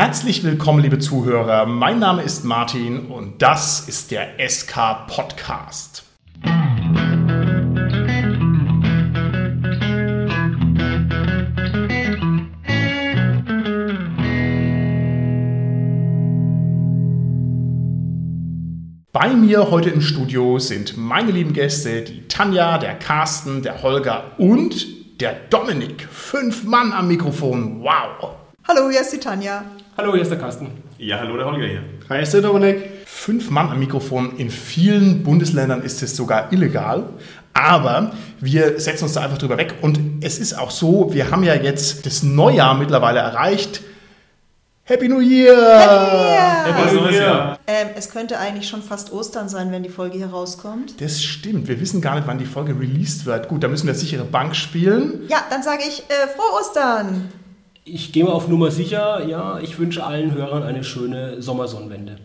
Herzlich willkommen, liebe Zuhörer. Mein Name ist Martin und das ist der SK Podcast. Bei mir heute im Studio sind meine lieben Gäste, die Tanja, der Carsten, der Holger und der Dominik. Fünf Mann am Mikrofon. Wow. Hallo, hier ist die Tanja. Hallo, hier ist der Carsten. Ja, hallo, der Holger hier. Hi, hier ist der Dominik. Fünf Mann am Mikrofon. In vielen Bundesländern ist es sogar illegal. Aber wir setzen uns da einfach drüber weg. Und es ist auch so, wir haben ja jetzt das Neujahr mittlerweile erreicht. Happy New Year! Happy New Year. Ähm, es könnte eigentlich schon fast Ostern sein, wenn die Folge hier rauskommt. Das stimmt. Wir wissen gar nicht, wann die Folge released wird. Gut, da müssen wir sichere Bank spielen. Ja, dann sage ich äh, frohe Ostern. Ich gehe mal auf Nummer sicher. Ja, ich wünsche allen Hörern eine schöne Sommersonnenwende.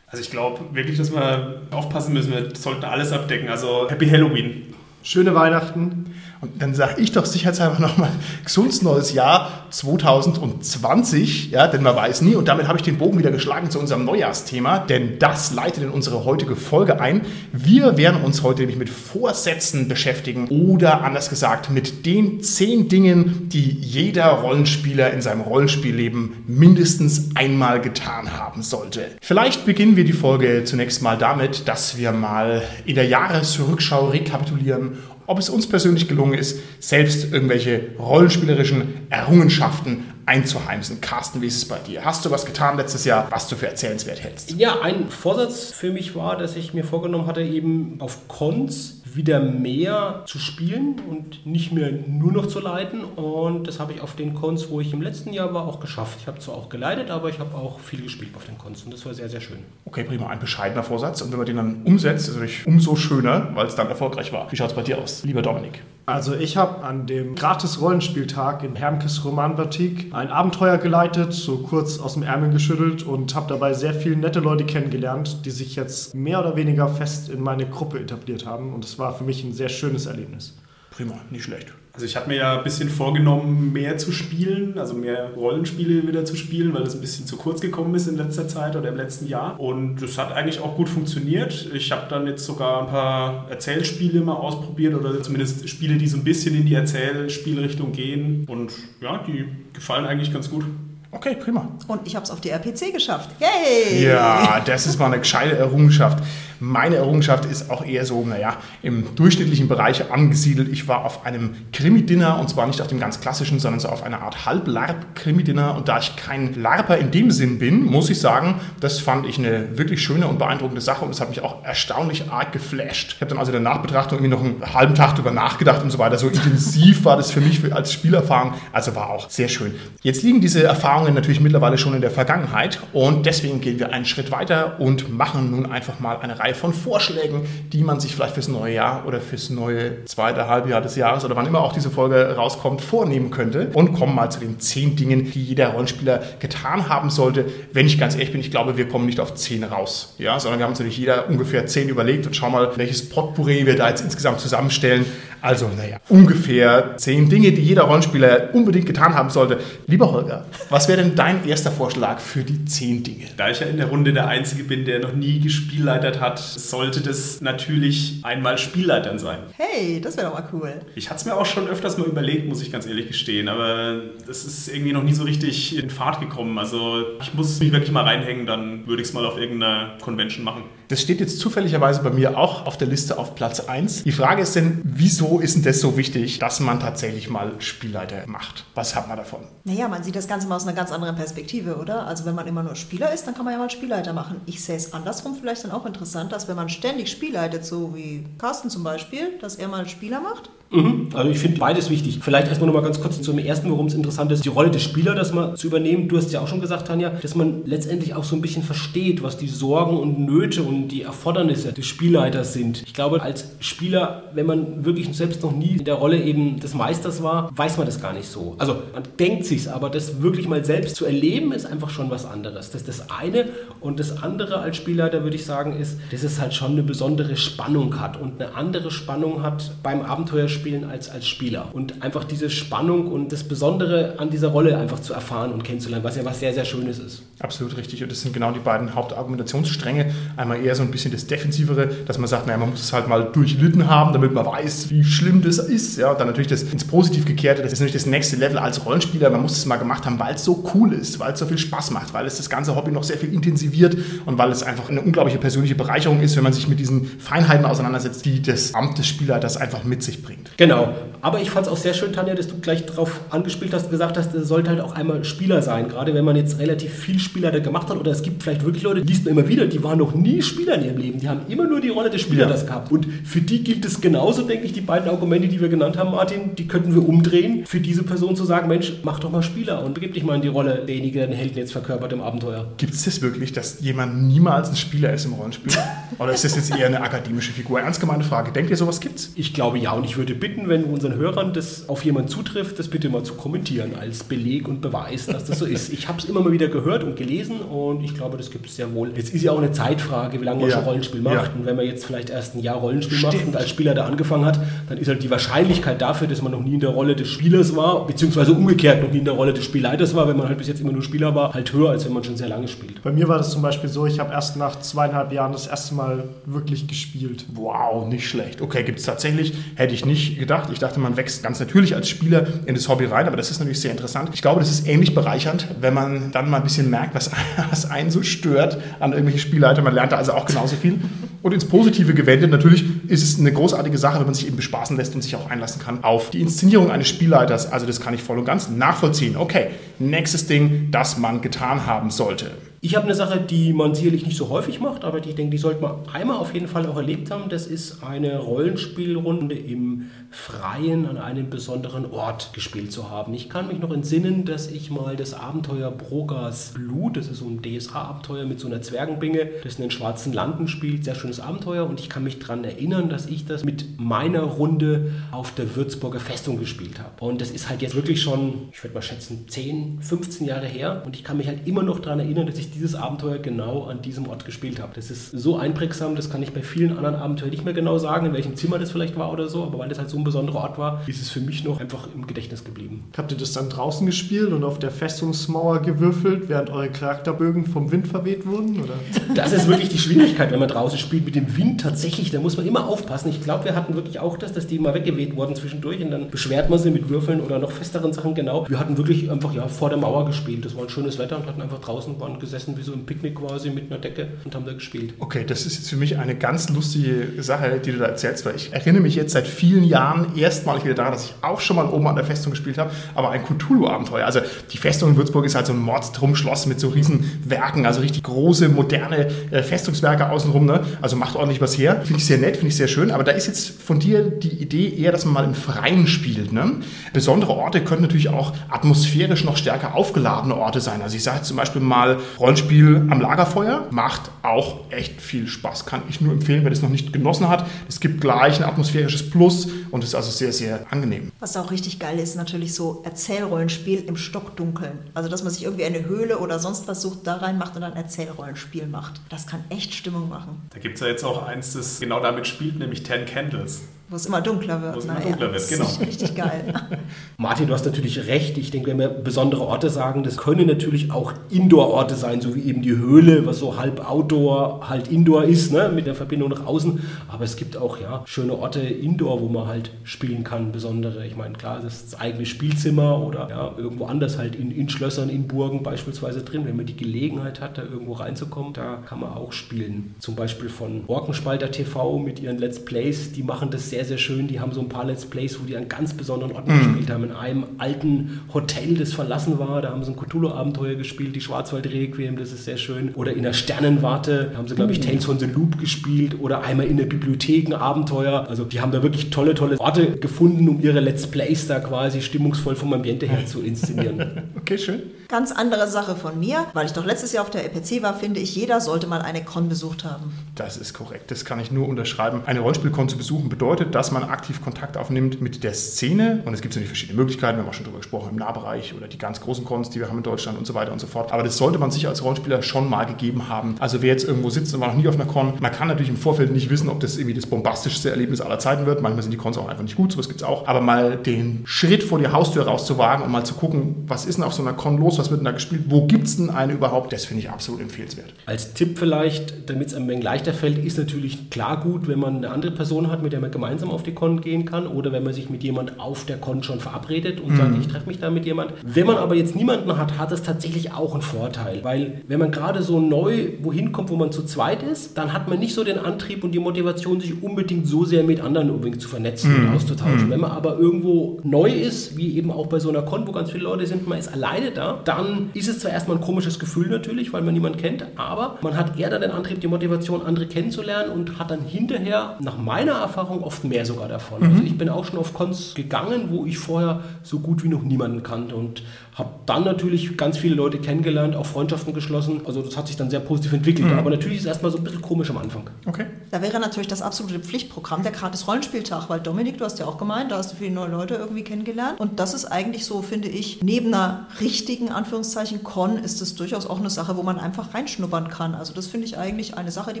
Also ich glaube wirklich, dass wir aufpassen müssen. Wir sollten alles abdecken. Also Happy Halloween. Schöne Weihnachten. Und dann sage ich doch sicherheitshalber nochmal gesundes neues Jahr 2020, ja, denn man weiß nie. Und damit habe ich den Bogen wieder geschlagen zu unserem Neujahrsthema, denn das leitet in unsere heutige Folge ein. Wir werden uns heute nämlich mit Vorsätzen beschäftigen oder anders gesagt mit den zehn Dingen, die jeder Rollenspieler in seinem Rollenspielleben mindestens einmal getan haben sollte. Vielleicht beginnen wir die Folge zunächst mal damit, dass wir mal in der Jahresrückschau rekapitulieren ob es uns persönlich gelungen ist, selbst irgendwelche rollenspielerischen Errungenschaften einzuheimsen. Carsten, wie ist es bei dir? Hast du was getan letztes Jahr, was du für erzählenswert hältst? Ja, ein Vorsatz für mich war, dass ich mir vorgenommen hatte, eben auf Cons wieder mehr zu spielen und nicht mehr nur noch zu leiten. Und das habe ich auf den Cons, wo ich im letzten Jahr war, auch geschafft. Ich habe zwar auch geleitet, aber ich habe auch viel gespielt auf den Cons und das war sehr, sehr schön. Okay, prima. Ein bescheidener Vorsatz. Und wenn man den dann umsetzt, ist es natürlich umso schöner, weil es dann erfolgreich war. Wie schaut es bei dir aus, lieber Dominik? Also ich habe an dem Gratis-Rollenspieltag in Hermkes Romanboutique ein Abenteuer geleitet, so kurz aus dem Ärmel geschüttelt und habe dabei sehr viele nette Leute kennengelernt, die sich jetzt mehr oder weniger fest in meine Gruppe etabliert haben. Und es war für mich ein sehr schönes Erlebnis. Prima, nicht schlecht. Also ich habe mir ja ein bisschen vorgenommen, mehr zu spielen, also mehr Rollenspiele wieder zu spielen, weil das ein bisschen zu kurz gekommen ist in letzter Zeit oder im letzten Jahr. Und das hat eigentlich auch gut funktioniert. Ich habe dann jetzt sogar ein paar Erzählspiele mal ausprobiert oder zumindest Spiele, die so ein bisschen in die Erzählspielrichtung gehen. Und ja, die gefallen eigentlich ganz gut. Okay, prima. Und ich habe es auf die RPC geschafft. Yay! Ja, das ist mal eine gescheite Errungenschaft. Meine Errungenschaft ist auch eher so, naja, im durchschnittlichen Bereich angesiedelt. Ich war auf einem Krimi-Dinner und zwar nicht auf dem ganz klassischen, sondern so auf einer Art Halb-Larp-Krimi-Dinner. Und da ich kein Larper in dem Sinn bin, muss ich sagen, das fand ich eine wirklich schöne und beeindruckende Sache und es hat mich auch erstaunlich arg geflasht. Ich habe dann also in der Nachbetrachtung irgendwie noch einen halben Tag drüber nachgedacht und so weiter. So intensiv war das für mich als Spielerfahrung. Also war auch sehr schön. Jetzt liegen diese Erfahrungen natürlich mittlerweile schon in der Vergangenheit und deswegen gehen wir einen Schritt weiter und machen nun einfach mal eine Reihe Reihe von Vorschlägen, die man sich vielleicht fürs neue Jahr oder fürs neue zweite Halbjahr des Jahres oder wann immer auch diese Folge rauskommt, vornehmen könnte. Und kommen mal zu den zehn Dingen, die jeder Rollenspieler getan haben sollte. Wenn ich ganz ehrlich bin, ich glaube, wir kommen nicht auf zehn raus, ja, sondern wir haben uns natürlich jeder ungefähr zehn überlegt und schauen mal, welches Potpourri wir da jetzt insgesamt zusammenstellen. Also, naja, ungefähr zehn Dinge, die jeder Rollenspieler unbedingt getan haben sollte. Lieber Holger, was wäre denn dein erster Vorschlag für die zehn Dinge? Da ich ja in der Runde der Einzige bin, der noch nie gespielleitert hat, sollte das natürlich einmal Spielleitern sein. Hey, das wäre doch mal cool. Ich hatte es mir auch schon öfters mal überlegt, muss ich ganz ehrlich gestehen, aber das ist irgendwie noch nie so richtig in Fahrt gekommen. Also ich muss mich wirklich mal reinhängen, dann würde ich es mal auf irgendeiner Convention machen. Das steht jetzt zufälligerweise bei mir auch auf der Liste auf Platz 1. Die Frage ist denn, wieso ist denn das so wichtig, dass man tatsächlich mal Spielleiter macht? Was hat man davon? Naja, man sieht das Ganze mal aus einer ganz anderen Perspektive, oder? Also wenn man immer nur Spieler ist, dann kann man ja mal Spielleiter machen. Ich sehe es andersrum vielleicht dann auch interessant, dass wenn man ständig spielleitet, so wie Carsten zum Beispiel, dass er mal Spieler macht. Mhm. Also ich finde beides wichtig. Vielleicht erstmal nochmal ganz kurz zum ersten, worum es interessant ist, die Rolle des Spielers, das mal zu übernehmen. Du hast ja auch schon gesagt, Tanja, dass man letztendlich auch so ein bisschen versteht, was die Sorgen und Nöte und die Erfordernisse des Spielleiters sind. Ich glaube, als Spieler, wenn man wirklich selbst noch nie in der Rolle eben des Meisters war, weiß man das gar nicht so. Also man denkt sich's, aber das wirklich mal selbst zu erleben, ist einfach schon was anderes. Das ist das eine. Und das andere als Spielleiter, würde ich sagen, ist, dass es halt schon eine besondere Spannung hat und eine andere Spannung hat beim Abenteuerspiel spielen als als Spieler. Und einfach diese Spannung und das Besondere an dieser Rolle einfach zu erfahren und kennenzulernen, was ja was sehr, sehr Schönes ist. Absolut richtig. Und das sind genau die beiden Hauptargumentationsstränge. Einmal eher so ein bisschen das Defensivere, dass man sagt, naja, man muss es halt mal durchlitten haben, damit man weiß, wie schlimm das ist. Ja, und dann natürlich das ins Positiv gekehrte, das ist natürlich das nächste Level als Rollenspieler. Man muss es mal gemacht haben, weil es so cool ist, weil es so viel Spaß macht, weil es das ganze Hobby noch sehr viel intensiviert und weil es einfach eine unglaubliche persönliche Bereicherung ist, wenn man sich mit diesen Feinheiten auseinandersetzt, die das Amt des Spielleiters einfach mit sich bringt. Genau. Aber ich fand es auch sehr schön, Tanja, dass du gleich darauf angespielt hast, gesagt hast, es sollte halt auch einmal Spieler sein. Gerade wenn man jetzt relativ viel Spieler gemacht hat oder es gibt vielleicht wirklich Leute, liest man immer wieder, die waren noch nie Spieler in ihrem Leben. Die haben immer nur die Rolle des Spielers Ja. gehabt. Und für die gilt es genauso, denke ich, die beiden Argumente, die wir genannt haben, Martin, die könnten wir umdrehen, für diese Person zu sagen, Mensch, mach doch mal Spieler und begib dich mal in die Rolle derjenige, der den Helden jetzt verkörpert im Abenteuer. Gibt es das wirklich, dass jemand niemals ein Spieler ist im Rollenspiel? Oder ist das jetzt eher eine akademische Figur? Ernst gemeine Frage. Denkt ihr, sowas gibt's? Ich glaube ja und ich würde bitten, wenn unseren Hörern das auf jemanden zutrifft, das bitte mal zu kommentieren als Beleg und Beweis, dass das so ist. Ich habe es immer mal wieder gehört und gelesen und ich glaube, das gibt es sehr wohl. Jetzt ist ja auch eine Zeitfrage, wie lange man Ja. schon Rollenspiel macht. Ja. Und wenn man jetzt vielleicht erst ein Jahr Rollenspiel Stimmt. macht und als Spieler da angefangen hat, dann ist halt die Wahrscheinlichkeit dafür, dass man noch nie in der Rolle des Spielers war, beziehungsweise umgekehrt noch nie in der Rolle des Spielleiters war, wenn man halt bis jetzt immer nur Spieler war, halt höher, als wenn man schon sehr lange spielt. Bei mir war das zum Beispiel so, ich habe erst nach zweieinhalb Jahren das erste Mal wirklich gespielt. Wow, nicht schlecht. Okay, gibt es tatsächlich. Hätte ich nicht gedacht. Ich dachte, man wächst ganz natürlich als Spieler in das Hobby rein, aber das ist natürlich sehr interessant. Ich glaube, das ist ähnlich bereichernd, wenn man dann mal ein bisschen merkt, was, was einen so stört an irgendwelche Spielleiter. Man lernt da also auch genauso viel. Und ins Positive gewendet, natürlich ist es eine großartige Sache, wenn man sich eben bespaßen lässt und sich auch einlassen kann auf die Inszenierung eines Spielleiters. Also das kann ich voll und ganz nachvollziehen. Okay, nächstes Ding, das man getan haben sollte. Ich habe eine Sache, die man sicherlich nicht so häufig macht, aber die ich denke, die sollte man einmal auf jeden Fall auch erlebt haben. Das ist eine Rollenspielrunde im Freien an einem besonderen Ort gespielt zu haben. Ich kann mich noch entsinnen, dass ich mal das Abenteuer Brogas Blut, das ist so ein DSA-Abenteuer mit so einer Zwergenbinge, das in den schwarzen Landen spielt, sehr schönes Abenteuer und ich kann mich daran erinnern, dass ich das mit meiner Runde auf der Würzburger Festung gespielt habe. Und das ist halt jetzt wirklich schon, ich würde mal schätzen, 10, 15 Jahre her und ich kann mich halt immer noch daran erinnern, dass ich dieses Abenteuer genau an diesem Ort gespielt habe. Das ist so einprägsam, das kann ich bei vielen anderen Abenteuern nicht mehr genau sagen, in welchem Zimmer das vielleicht war oder so, aber weil das halt so ein besonderer Ort war, ist es für mich noch einfach im Gedächtnis geblieben. Habt ihr das dann draußen gespielt und auf der Festungsmauer gewürfelt, während eure Charakterbögen vom Wind verweht wurden? Oder? Das ist wirklich die Schwierigkeit, wenn man draußen spielt mit dem Wind tatsächlich. Da muss man immer aufpassen. Ich glaube, wir hatten wirklich auch das, dass die mal weggeweht wurden zwischendurch und dann beschwert man sie mit Würfeln oder noch festeren Sachen. Genau. Wir hatten wirklich einfach ja vor der Mauer gespielt. Das war ein schönes Wetter und hatten einfach draußen waren gesessen wie so im Picknick quasi mit einer Decke und haben da gespielt. Okay, das ist jetzt für mich eine ganz lustige Sache, die du da erzählst, weil ich erinnere mich jetzt seit vielen Jahren erstmalig wieder daran, dass ich auch schon mal oben an der Festung gespielt habe, aber ein Cthulhu-Abenteuer. Also die Festung in Würzburg ist halt so ein Mordstromschloss mit so riesen Werken, also richtig große, moderne äh, Festungswerke außenrum. Ne? Also macht ordentlich was her. Finde ich sehr nett, finde ich sehr schön. Aber da ist jetzt von dir die Idee eher, dass man mal im Freien spielt. Ne? Besondere Orte können natürlich auch atmosphärisch noch stärker aufgeladene Orte sein. Also ich sage zum Beispiel mal Rollenspiel am Lagerfeuer macht auch echt viel Spaß. Kann ich nur empfehlen, wer das noch nicht genossen hat. Es gibt gleich ein atmosphärisches Plus und ist also sehr, sehr angenehm. Was auch richtig geil ist, natürlich so Erzählrollenspiel im Stockdunkeln. Also, dass man sich irgendwie eine Höhle oder sonst was sucht, da reinmacht und dann Erzählrollenspiel macht. Das kann echt Stimmung machen, Da gibt es ja jetzt auch eins, das genau damit spielt, nämlich Ten Candles. Wo es immer dunkler wird. Wo es immer dunkler wird, das genau. ist richtig geil. Martin, du hast natürlich recht. Ich denke, wenn wir besondere Orte sagen, das können natürlich auch Indoor-Orte sein, so wie eben die Höhle, was so halb Outdoor, halt Indoor ist, ne, mit der Verbindung nach außen. Aber es gibt auch ja schöne Orte Indoor, wo man halt spielen kann, besondere. Ich meine, klar, das ist das eigene Spielzimmer oder ja, irgendwo anders halt in, in Schlössern, in Burgen beispielsweise drin. Wenn man die Gelegenheit hat, da irgendwo reinzukommen, da kann man auch spielen. Zum Beispiel von Orkenspalter TV mit ihren Let's Plays, die machen das sehr, sehr schön. Die haben so ein paar Let's Plays, wo die an ganz besonderen Orten gespielt haben. In einem alten Hotel, das verlassen war, da haben sie ein Cthulhu-Abenteuer gespielt, die Schwarzwald-Requiem, das ist sehr schön. Oder in der Sternenwarte haben sie, glaube ich, Tales from the Loop gespielt. Oder einmal in der Bibliothek ein Abenteuer. Also die haben da wirklich tolle, tolle Orte gefunden, um ihre Let's Plays da quasi stimmungsvoll vom Ambiente her zu inszenieren. Okay, schön. Ganz andere Sache von mir, weil ich doch letztes Jahr auf der EPC war, finde ich, jeder sollte mal eine Con besucht haben. Das ist korrekt. Das kann ich nur unterschreiben. Eine Rollenspielkon zu besuchen bedeutet, dass man aktiv Kontakt aufnimmt mit der Szene. Und es gibt natürlich verschiedene Möglichkeiten, wir haben auch schon darüber gesprochen, im Nahbereich oder die ganz großen Cons, die wir haben in Deutschland und so weiter und so fort. Aber das sollte man sich als Rollenspieler schon mal gegeben haben. Also wer jetzt irgendwo sitzt und war noch nie auf einer Con, man kann natürlich im Vorfeld nicht wissen, ob das irgendwie das bombastischste Erlebnis aller Zeiten wird. Manchmal sind die Cons auch einfach nicht gut, sowas gibt es auch. Aber mal den Schritt vor die Haustür rauszuwagen und mal zu gucken, was ist denn auf so einer Con los, was wird denn da gespielt, wo gibt es denn eine überhaupt, das finde ich absolut empfehlenswert. Als Tipp vielleicht, damit es einem wenig leichter fällt, ist natürlich klar gut, wenn man eine andere Person hat, mit der man gemeinsam auf die Con gehen kann oder wenn man sich mit jemand auf der Con schon verabredet und mhm. sagt, ich treffe mich da mit jemand. Wenn man aber jetzt niemanden hat, hat es tatsächlich auch einen Vorteil, weil wenn man gerade so neu wohin kommt, wo man zu zweit ist, dann hat man nicht so den Antrieb und die Motivation, sich unbedingt so sehr mit anderen übrigens zu vernetzen mhm. und auszutauschen. Mhm. Wenn man aber irgendwo neu ist, wie eben auch bei so einer Con, wo ganz viele Leute sind, man ist alleine da, dann ist es zwar erstmal ein komisches Gefühl natürlich, weil man niemanden kennt, aber man hat eher dann den Antrieb, die Motivation, andere kennenzulernen und hat dann hinterher, nach meiner Erfahrung, oft mehr sogar davon. Mhm. Also ich bin auch schon auf Cons gegangen, wo ich vorher so gut wie noch niemanden kannte und habe dann natürlich ganz viele Leute kennengelernt, auch Freundschaften geschlossen. Also das hat sich dann sehr positiv entwickelt. Mhm. Aber natürlich ist es erstmal so ein bisschen komisch am Anfang. Okay. Da wäre natürlich das absolute Pflichtprogramm der gratis Rollenspieltag, weil Dominik, du hast ja auch gemeint, da hast du viele neue Leute irgendwie kennengelernt. Und das ist eigentlich so, finde ich, neben einer richtigen Anführungszeichen Con ist es durchaus auch eine Sache, wo man einfach reinschnuppern kann. Also das finde ich eigentlich eine Sache, die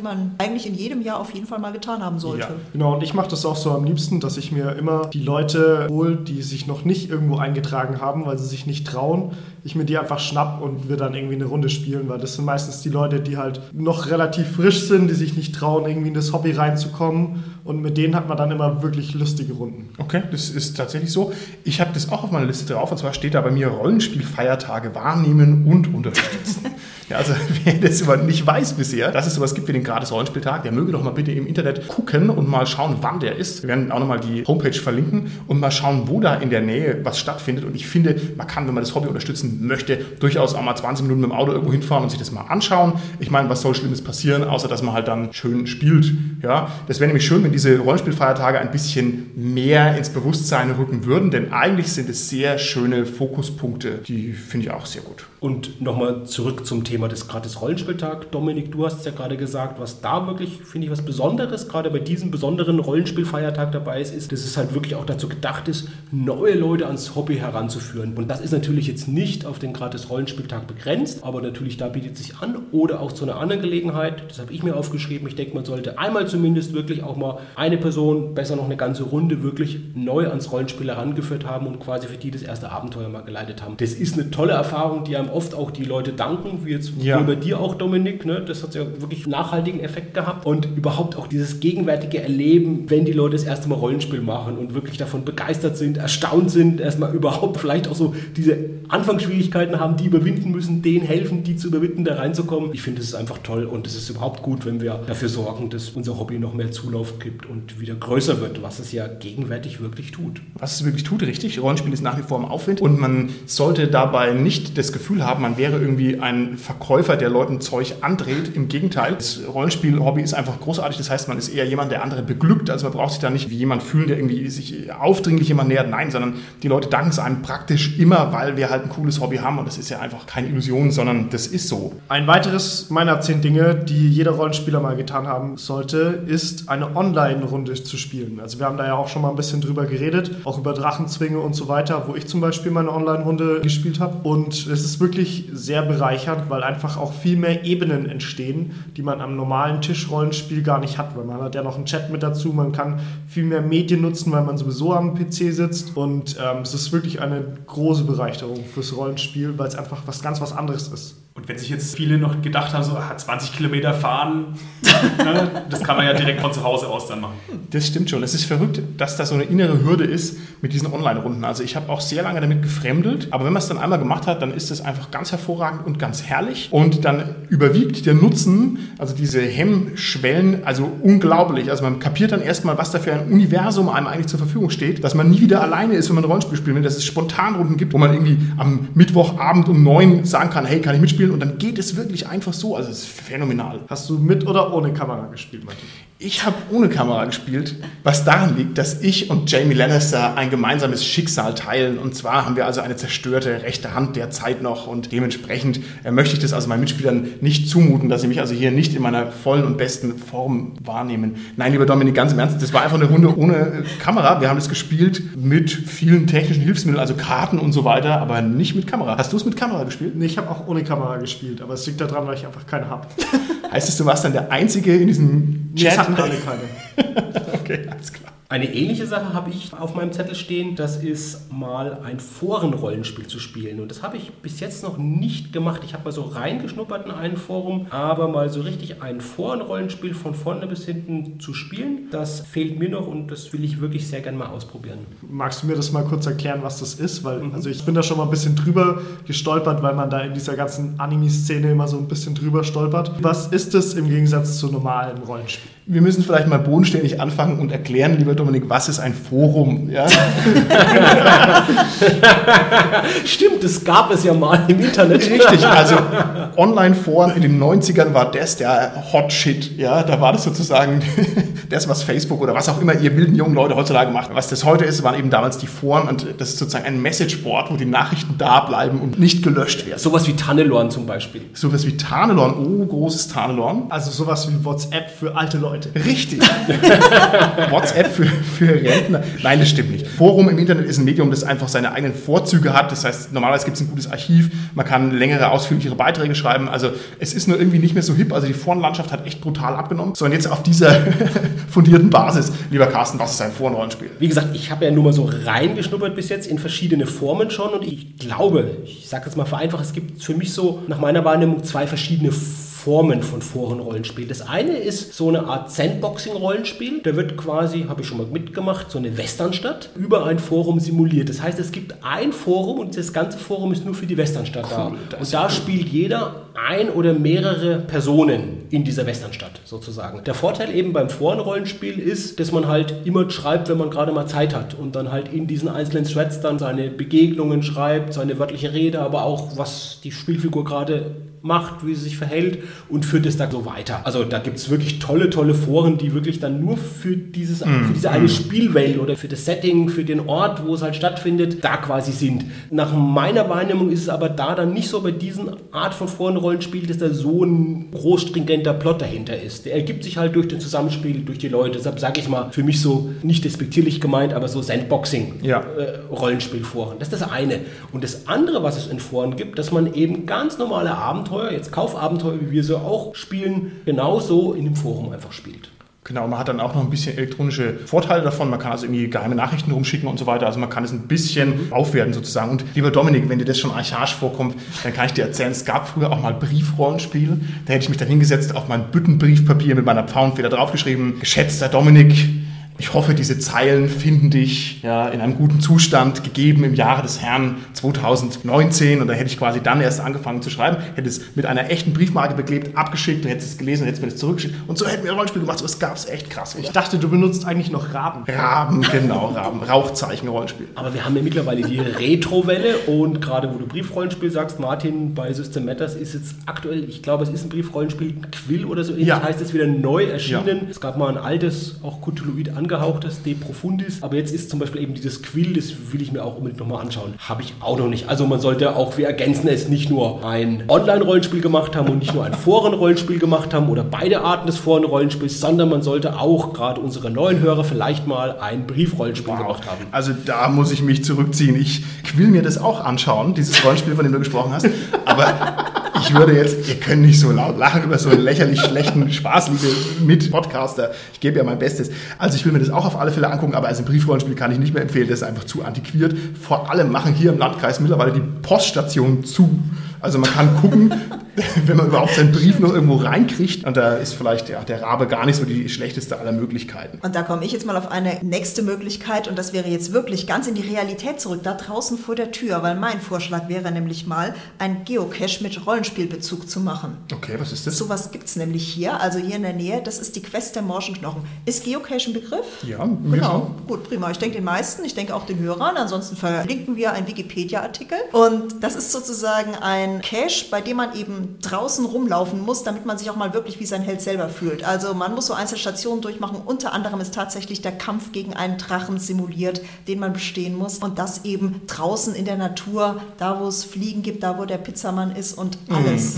man eigentlich in jedem Jahr auf jeden Fall mal getan haben sollte. Ja. Genau, und ich mache das auch so am liebsten, dass ich mir immer die Leute hole, die sich noch nicht irgendwo eingetragen haben, weil sie sich nicht trauen, ich mir die einfach schnapp und wir dann irgendwie eine Runde spielen, weil das sind meistens die Leute, die halt noch relativ frisch sind, die sich nicht trauen, irgendwie in das Hobby reinzukommen und mit denen hat man dann immer wirklich lustige Runden. Okay, das ist tatsächlich so. Ich habe das auch auf meiner Liste drauf und zwar steht da bei mir Rollenspielfeiertage wahrnehmen und unterstützen. ja, also wer das aber nicht weiß bisher, dass es sowas gibt wie den gratis Rollenspieltag, der möge doch mal bitte im Internet gucken und mal schauen, wann der ist. Wir werden auch nochmal die Homepage verlinken und mal schauen, wo da in der Nähe was stattfindet. Und ich finde, man kann, wenn man das Hobby unterstützen möchte, durchaus auch mal 20 Minuten mit dem Auto irgendwo hinfahren und sich das mal anschauen. Ich meine, was soll Schlimmes passieren, außer dass man halt dann schön spielt. Ja, das wäre nämlich schön, wenn diese Rollenspielfeiertage ein bisschen mehr ins Bewusstsein rücken würden, denn eigentlich sind es sehr schöne Fokuspunkte, die finde ich auch sehr gut. Und nochmal zurück zum Thema des gratis Rollenspieltag. Dominik, du hast es ja gerade gesagt, was da wirklich, finde ich, was Besonderes, gerade bei diesem besonderen Rollenspielfeiertag dabei ist, ist, dass es halt wirklich auch dazu gedacht ist, neue Leute ans Hobby heranzuführen. Und das ist natürlich jetzt nicht auf den gratis Rollenspieltag begrenzt, aber natürlich da bietet es sich an oder auch zu einer anderen Gelegenheit. Das habe ich mir aufgeschrieben. Ich denke, man sollte einmal zumindest wirklich auch mal eine Person, besser noch eine ganze Runde, wirklich neu ans Rollenspiel herangeführt haben und quasi für die das erste Abenteuer mal geleitet haben. Das ist eine tolle Erfahrung, die einem oft auch die Leute danken, wie jetzt ja. bei dir auch, Dominik. Ne? Das hat ja wirklich nachhaltigen Effekt gehabt. Und überhaupt auch dieses gegenwärtige Erleben, wenn die Leute das erste Mal Rollenspiel machen und wirklich davon begeistert sind, erstaunt sind, erstmal überhaupt vielleicht auch so diese Anfangsschwierigkeiten haben, die überwinden müssen, denen helfen, die zu überwinden, da reinzukommen. Ich finde, es ist einfach toll und es ist überhaupt gut, wenn wir dafür sorgen, dass unser Hobby noch mehr Zulauf gibt und wieder größer wird, was es ja gegenwärtig wirklich tut. Was es wirklich tut, richtig. Rollenspiel ist nach wie vor im Aufwind und man sollte dabei nicht das Gefühl haben, man wäre irgendwie ein Verkäufer, der Leuten Zeug andreht. Im Gegenteil, das Rollenspiel-Hobby ist einfach großartig. Das heißt, man ist eher jemand, der andere beglückt. Also man braucht sich da nicht wie jemand fühlen, der irgendwie sich aufdringlich jemand nähert. Nein, sondern die Leute danken es einem praktisch immer, weil wir halt ein cooles Hobby haben und das ist ja einfach keine Illusion, sondern das ist so. Ein weiteres meiner zehn Dinge, die jeder Rollenspieler mal getan haben sollte, ist eine Online-Runde zu spielen. Also wir haben da ja auch schon mal ein bisschen drüber geredet, auch über Drachenzwinge und so weiter, wo ich zum Beispiel meine Online-Runde gespielt habe. Und es ist wirklich sehr bereichernd, weil einfach auch viel mehr Ebenen entstehen, die man am normalen Tischrollenspiel gar nicht hat. Weil man hat ja noch einen Chat mit dazu, man kann viel mehr Medien nutzen, weil man sowieso am PC sitzt. Und ähm, es ist wirklich eine große Bereicherung fürs Rollenspiel, weil es einfach was ganz was anderes ist. Und wenn sich jetzt viele noch gedacht haben, so 20 ah, Kilometer fahren, ne, das kann man ja direkt von zu Hause aus dann machen. Das stimmt schon. Es ist verrückt, dass da so eine innere Hürde ist mit diesen Online-Runden. Also ich habe auch sehr lange damit gefremdelt, aber wenn man es dann einmal gemacht hat, dann ist es einfach ganz hervorragend und ganz herrlich. Und dann überwiegt der Nutzen, also diese Hemmschwellen, also unglaublich. Also man kapiert dann erstmal, was da für ein Universum einem eigentlich zur Verfügung steht, dass man nie wieder alleine ist, wenn man ein Rollenspiel spielt, wenn es Spontanrunden gibt, wo man irgendwie am Mittwochabend um neun sagen kann, hey, kann ich mitspielen? Und dann geht es wirklich einfach so. Also es ist phänomenal. Hast du mit oder ohne Kamera gespielt, Martin? Ich habe ohne Kamera gespielt, was daran liegt, dass ich und Jamie Lannister ein gemeinsames Schicksal teilen. Und zwar haben wir also eine zerstörte rechte Hand derzeit noch und dementsprechend äh, möchte ich das also meinen Mitspielern nicht zumuten, dass sie mich also hier nicht in meiner vollen und besten Form wahrnehmen. Nein, lieber Dominik, ganz im Ernst, das war einfach eine Runde ohne äh, Kamera. Wir haben es gespielt mit vielen technischen Hilfsmitteln, also Karten und so weiter, aber nicht mit Kamera. Hast du es mit Kamera gespielt? Nee, ich habe auch ohne Kamera gespielt, aber es liegt daran, weil ich einfach keine habe. Heißt es, du warst dann der Einzige in diesem Nee, Chat? es hatten alle keine. okay, alles klar. Eine ähnliche Sache habe ich auf meinem Zettel stehen. Das ist mal ein Forenrollenspiel zu spielen. Und das habe ich bis jetzt noch nicht gemacht. Ich habe mal so reingeschnuppert in ein Forum, aber mal so richtig ein Forenrollenspiel von vorne bis hinten zu spielen, das fehlt mir noch und das will ich wirklich sehr gerne mal ausprobieren. Magst du mir das mal kurz erklären, was das ist? Weil, also ich bin da schon mal ein bisschen drüber gestolpert, weil man da in dieser ganzen Anime-Szene immer so ein bisschen drüber stolpert. Was ist es im Gegensatz zu normalen Rollenspielen? Wir müssen vielleicht mal bodenständig anfangen und erklären, lieber Dominik, was ist ein Forum? Ja? Stimmt, das gab es ja mal im Internet. Richtig, also Online-Foren in den 90ern war das der Hot Shit. Ja? Da war das sozusagen das, was Facebook oder was auch immer ihr wilden jungen Leute heutzutage macht. Was das heute ist, waren eben damals die Foren und das ist sozusagen ein Messageboard, wo die Nachrichten da bleiben und nicht gelöscht werden. Sowas wie Tannelorn zum Beispiel. Sowas wie Tarnelorn, oh, großes Tarnelorn. Also sowas wie WhatsApp für alte Leute. Richtig. WhatsApp für, für Rentner. Nein, das stimmt nicht. Forum im Internet ist ein Medium, das einfach seine eigenen Vorzüge hat. Das heißt, normalerweise gibt es ein gutes Archiv, man kann längere, ausführlichere Beiträge schreiben. Also es ist nur irgendwie nicht mehr so hip. Also die Forenlandschaft hat echt brutal abgenommen. So, und jetzt auf dieser fundierten Basis, lieber Carsten, was ist ein Forenrollenspiel? Wie gesagt, ich habe ja nur mal so reingeschnuppert bis jetzt in verschiedene Formen schon und ich glaube, ich sage jetzt mal vereinfacht, es gibt für mich so nach meiner Wahrnehmung zwei verschiedene Formen von Forenrollenspiel. Das eine ist so eine Art Sandboxing-Rollenspiel. Da wird quasi, habe ich schon mal mitgemacht, so eine Westernstadt über ein Forum simuliert. Das heißt, es gibt ein Forum und das ganze Forum ist nur für die Westernstadt Cool, da. Und da spielt jeder ein oder mehrere Personen in dieser Westernstadt sozusagen. Der Vorteil eben beim Forenrollenspiel ist, dass man halt immer schreibt, wenn man gerade mal Zeit hat und dann halt in diesen einzelnen Threads dann seine Begegnungen schreibt, seine wörtliche Rede, aber auch was die Spielfigur gerade macht, wie sie sich verhält und führt es dann so weiter. Also da gibt es wirklich tolle, tolle Foren, die wirklich dann nur für, dieses, für diese eine Spielwelt oder für das Setting, für den Ort, wo es halt stattfindet, da quasi sind. Nach meiner Wahrnehmung ist es aber da dann nicht so bei diesen Art von Forenrollenspiel, dass da so ein großstringenter Plot dahinter ist. Der ergibt sich halt durch das Zusammenspiel, durch die Leute. Deshalb sage ich mal, für mich so nicht despektierlich gemeint, aber so Sandboxing. Ja. äh, Rollenspielforen. Das ist das eine. Und das andere, was es in Foren gibt, dass man eben ganz normale Abenteuer, jetzt Kaufabenteuer, wie wir sie auch spielen, genauso in dem Forum einfach spielt. Genau, man hat dann auch noch ein bisschen elektronische Vorteile davon. Man kann also irgendwie geheime Nachrichten rumschicken und so weiter. Also man kann es ein bisschen aufwerten sozusagen. Und lieber Dominik, wenn dir das schon archaisch vorkommt, dann kann ich dir erzählen, es gab früher auch mal Briefrollenspiele. Da hätte ich mich dann hingesetzt, auf mein Büttenbriefpapier mit meiner Pfauenfeder draufgeschrieben. Geschätzter Dominik, ich hoffe, diese Zeilen finden dich ja, in einem guten Zustand, gegeben im Jahre des Herrn 2019. Und da hätte ich quasi dann erst angefangen zu schreiben, hätte es mit einer echten Briefmarke beklebt, abgeschickt, du hättest es gelesen, hättest mir das zurückgeschickt. Und so hätten wir ein Rollenspiel gemacht. So, es gab es echt krass. Ich Oder? dachte, du benutzt eigentlich noch Raben. Raben, genau, Raben. Rauchzeichen-Rollenspiel. Aber wir haben ja mittlerweile die Retro-Welle und gerade wo du Briefrollenspiel sagst, Martin, bei System Matters ist jetzt aktuell, ich glaube, es ist ein Briefrollenspiel, Quill oder so ähnlich, Ja. heißt es wieder neu erschienen. Es gab mal ein altes, auch Cthulhuid angehauchtes, De Profundis, aber jetzt ist zum Beispiel eben dieses Quill, das will ich mir auch unbedingt nochmal anschauen. Habe ich auch noch nicht. Also man sollte auch, wir ergänzen es, nicht nur ein Online-Rollenspiel gemacht haben und nicht nur ein Foren-Rollenspiel gemacht haben oder beide Arten des Foren-Rollenspiels, sondern man sollte auch gerade unsere neuen Hörer vielleicht mal ein Briefrollenspiel gemacht haben. Also da muss ich mich zurückziehen. Ich will mir das auch anschauen, dieses Rollenspiel, von dem du gesprochen hast. Aber ich würde jetzt, ihr könnt nicht so laut lachen über so einen lächerlich schlechten Spaßliebe mit Podcaster. Ich gebe ja mein Bestes. Also ich will mir das auch auf alle Fälle angucken, aber als ein Briefrollenspiel kann ich nicht mehr empfehlen. Das ist einfach zu antiquiert. Vor allem machen hier im Landkreis mittlerweile die Poststationen zu. Also man kann gucken, wenn man überhaupt seinen Brief noch irgendwo reinkriegt. Und da ist vielleicht ja, der Rabe gar nicht so die schlechteste aller Möglichkeiten. Und da komme ich jetzt mal auf eine nächste Möglichkeit und das wäre jetzt wirklich ganz in die Realität zurück, da draußen vor der Tür, weil mein Vorschlag wäre nämlich mal, ein Geocache mit Rollenspielbezug zu machen. Okay, was ist das? Sowas gibt es nämlich hier, also hier in der Nähe, das ist die Quest der Morschenknochen. Ist Geocache ein Begriff? Ja, Genau, schon. gut, prima. Ich denke den meisten, ich denke auch den Hörern. Ansonsten verlinken wir einen Wikipedia-Artikel. Und das ist sozusagen ein Cache, bei dem man eben draußen rumlaufen muss, damit man sich auch mal wirklich wie sein Held selber fühlt. Also man muss so einzelne Stationen durchmachen. Unter anderem ist tatsächlich der Kampf gegen einen Drachen simuliert, den man bestehen muss. Und das eben draußen in der Natur, da wo es Fliegen gibt, da wo der Pizzamann ist und alles.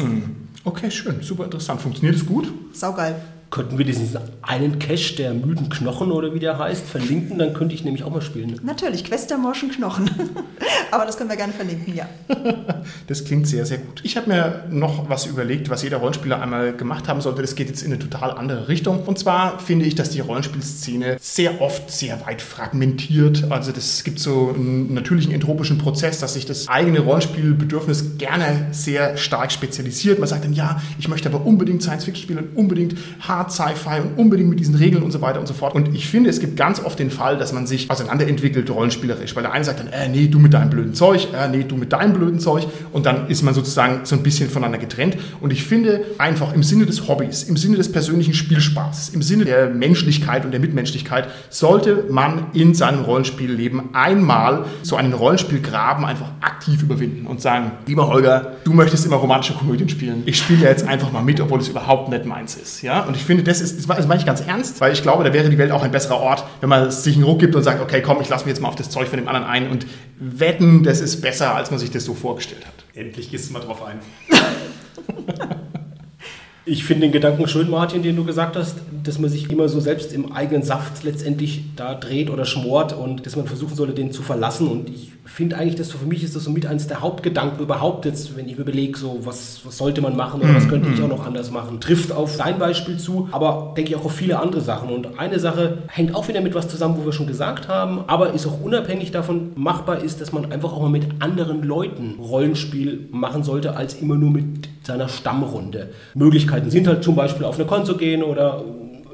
Okay, schön, super interessant. Funktioniert es gut? Saugeil. Könnten wir diesen einen Cache der müden Knochen oder wie der heißt verlinken, dann könnte ich nämlich auch mal spielen. Natürlich, Quest der morschen Knochen. Aber das können wir gerne verlinken, ja. Das klingt sehr, sehr gut. Ich habe mir noch was überlegt, was jeder Rollenspieler einmal gemacht haben sollte. Das geht jetzt in eine total andere Richtung. Und zwar finde ich, dass die Rollenspielszene sehr oft sehr weit fragmentiert. Also das gibt so einen natürlichen entropischen Prozess, dass sich das eigene Rollenspielbedürfnis gerne sehr stark spezialisiert. Man sagt dann, ja, ich möchte aber unbedingt Science-Fiction spielen und unbedingt Hard Sci-Fi und unbedingt mit diesen Regeln und so weiter und so fort. Und ich finde, es gibt ganz oft den Fall, dass man sich auseinanderentwickelt rollenspielerisch, weil der eine sagt dann, äh, nee, du mit deinem blöden Zeug, äh, nee, du mit deinem blöden Zeug und dann ist man sozusagen so ein bisschen voneinander getrennt. Und ich finde einfach im Sinne des Hobbys, im Sinne des persönlichen Spielspaßes, im Sinne der Menschlichkeit und der Mitmenschlichkeit sollte man in seinem Rollenspielleben einmal so einen Rollenspielgraben einfach aktiv überwinden und sagen, lieber Holger, du möchtest immer romantische Komödien spielen. Ich spiele jetzt einfach mal mit, obwohl es überhaupt nicht meins ist. Ja? Und ich finde, das ist, das meine ich ganz ernst, weil ich glaube, da wäre die Welt auch ein besserer Ort, wenn man sich einen Ruck gibt und sagt, okay, komm, ich lasse mich jetzt mal auf das Zeug von dem anderen ein und wetten, das ist besser, als man sich das so vorgestellt hat. Endlich gehst du mal drauf ein. Ich finde den Gedanken schön, Martin, den du gesagt hast, dass man sich immer so selbst im eigenen Saft letztendlich da dreht oder schmort und dass man versuchen sollte, den zu verlassen. Und ich finde eigentlich, dass so für mich ist das so mit eines der Hauptgedanken überhaupt jetzt, wenn ich mir überlege, so was, was sollte man machen oder was könnte ich auch noch anders machen. Trifft auf dein Beispiel zu, aber denke ich auch auf viele andere Sachen. Und eine Sache hängt auch wieder mit was zusammen, wo wir schon gesagt haben, aber ist auch unabhängig davon machbar ist, dass man einfach auch mal mit anderen Leuten Rollenspiel machen sollte, als immer nur mit seiner Stammrunde. Möglichkeiten sind halt zum Beispiel auf eine Kon zu gehen oder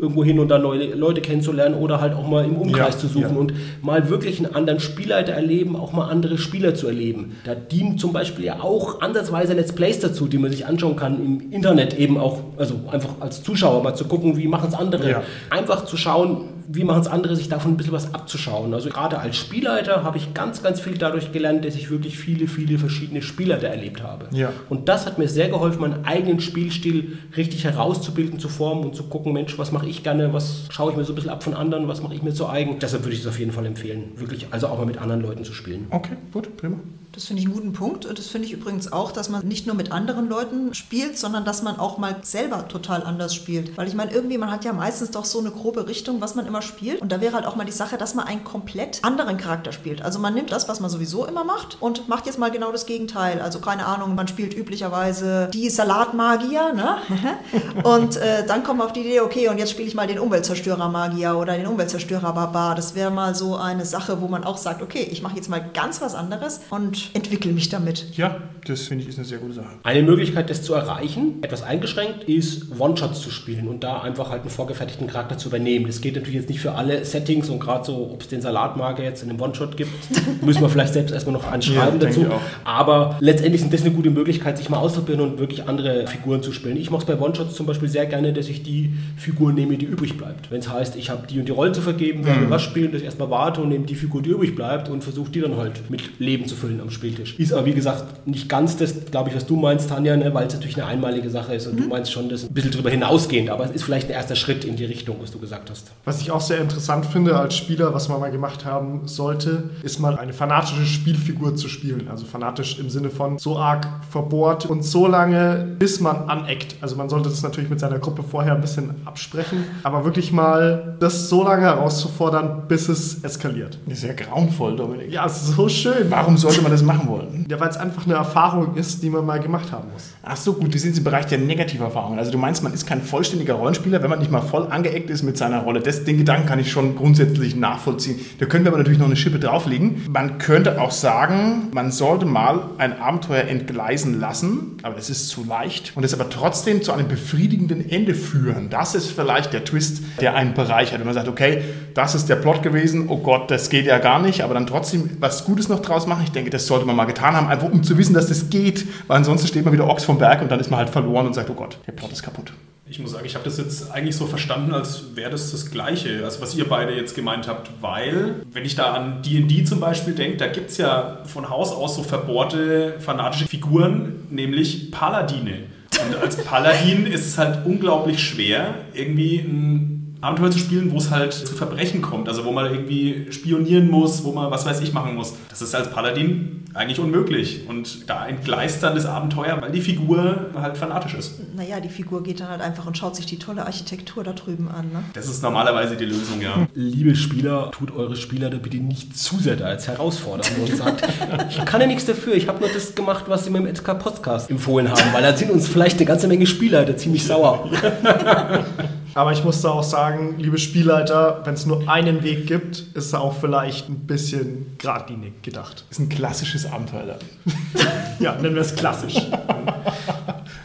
irgendwo hin und dann neue Leute kennenzulernen oder halt auch mal im Umkreis Ja, zu suchen ja. und mal wirklich einen anderen Spielleiter erleben, auch mal andere Spieler zu erleben. Da dienen zum Beispiel ja auch ansatzweise Let's Plays dazu, die man sich anschauen kann im Internet eben auch, also einfach als Zuschauer mal zu gucken, wie machen es andere. Ja. Einfach zu schauen, wie machen es andere, sich davon ein bisschen was abzuschauen. Also gerade als Spielleiter habe ich ganz, ganz viel dadurch gelernt, dass ich wirklich viele, viele verschiedene Spielleiter erlebt habe. Ja. Und das hat mir sehr geholfen, meinen eigenen Spielstil richtig herauszubilden, zu formen und zu gucken, Mensch, was mache ich gerne, was schaue ich mir so ein bisschen ab von anderen, was mache ich mir zu eigen. Deshalb würde ich es auf jeden Fall empfehlen, wirklich also auch mal mit anderen Leuten zu spielen. Okay, gut, prima. Das finde ich einen guten Punkt. Und das finde ich übrigens auch, dass man nicht nur mit anderen Leuten spielt, sondern dass man auch mal selber total anders spielt. Weil ich meine, irgendwie, man hat ja meistens doch so eine grobe Richtung, was man immer spielt. Und da wäre halt auch mal die Sache, dass man einen komplett anderen Charakter spielt. Also man nimmt das, was man sowieso immer macht und macht jetzt mal genau das Gegenteil. Also keine Ahnung, man spielt üblicherweise die Salatmagier, ne? und äh, dann kommt man auf die Idee, okay, und jetzt spiele ich mal den Umweltzerstörer-Magier oder den Umweltzerstörer-Barbar. Das wäre mal so eine Sache, wo man auch sagt, okay, ich mache jetzt mal ganz was anderes und entwickle mich damit. Ja, das finde ich ist eine sehr gute Sache. Eine Möglichkeit, das zu erreichen, etwas eingeschränkt, ist One-Shots zu spielen und da einfach halt einen vorgefertigten Charakter zu übernehmen. Das geht natürlich jetzt nicht für alle Settings und gerade so, ob es den Salatmarker jetzt in einem One-Shot gibt, müssen wir vielleicht selbst erstmal noch anschreiben Ja, dazu. Aber letztendlich sind das eine gute Möglichkeit, sich mal auszuprobieren und wirklich andere Figuren zu spielen. Ich mache es bei One-Shots zum Beispiel sehr gerne, dass ich die Figur nehme, die übrig bleibt. Wenn es heißt, ich habe die und die Rolle zu vergeben, wenn wir was spielen, dass ich erstmal warte und nehme die Figur, die übrig bleibt und versuche die dann halt mit Leben zu füllen am Spieltisch. Ist aber wie gesagt nicht ganz das, glaube ich, was du meinst, Tanja, ne? weil es natürlich eine einmalige Sache ist und du meinst schon, das ein bisschen drüber hinausgehend, aber es ist vielleicht ein erster Schritt in die Richtung, was du gesagt hast. Was ich auch sehr interessant finde als Spieler, was man mal gemacht haben sollte, ist mal eine fanatische Spielfigur zu spielen. Also fanatisch im Sinne von so arg verbohrt und so lange, bis man aneckt. Also man sollte das natürlich mit seiner Gruppe vorher ein bisschen absprechen, aber wirklich mal das so lange herauszufordern, bis es eskaliert. Das ist ja grauenvoll, Dominik. Ja, so schön. Warum sollte man das machen wollen? Ja, weil es einfach eine Erfahrung ist, die man mal gemacht haben muss. Ach so, gut, wir sind im Bereich der Negativerfahrungen. Also du meinst, man ist kein vollständiger Rollenspieler, wenn man nicht mal voll angeeckt ist mit seiner Rolle. Das, den Gedanken kann ich schon grundsätzlich nachvollziehen. Da können wir aber natürlich noch eine Schippe drauflegen. Man könnte auch sagen, man sollte mal ein Abenteuer entgleisen lassen, aber das ist zu leicht. Und es aber trotzdem zu einem befriedigenden Ende führen. Das ist vielleicht der Twist, der einen bereichert. Wenn man sagt, okay, das ist der Plot gewesen, oh Gott, das geht ja gar nicht, aber dann trotzdem was Gutes noch draus machen. Ich denke, das sollte man mal getan haben, einfach um zu wissen, dass das geht, weil ansonsten steht man wieder Ochs vom Berg und dann ist man halt verloren und sagt, oh Gott, der Plot ist kaputt. Ich muss sagen, ich habe das jetzt eigentlich so verstanden, als wäre das das Gleiche, also was ihr beide jetzt gemeint habt, weil, wenn ich da an D&D zum Beispiel denke, da gibt es ja von Haus aus so verbohrte, fanatische Figuren, nämlich Paladine. Und als Paladin ist es halt unglaublich schwer, irgendwie ein Abenteuer zu spielen, wo es halt zu Verbrechen kommt. Also wo man irgendwie spionieren muss, wo man was weiß ich machen muss. Das ist als Paladin eigentlich unmöglich. Und da entgleist dann das Abenteuer, weil die Figur halt fanatisch ist. Naja, die Figur geht dann halt einfach und schaut sich die tolle Architektur da drüben an. Ne? Das ist normalerweise die Lösung, ja. Liebe Spieler, tut eure Spieler da bitte nicht zu sehr da jetzt herausfordern und sagt, ich kann ja nichts dafür, ich habe nur das gemacht, was sie mir im SK Podcast empfohlen haben, weil da sind uns vielleicht eine ganze Menge Spieler da ziemlich sauer. Aber ich muss da auch sagen, liebe Spielleiter, wenn es nur einen Weg gibt, ist er auch vielleicht ein bisschen geradlinig gedacht. Ist ein klassisches Abenteuer. Ja, nennen wir es klassisch.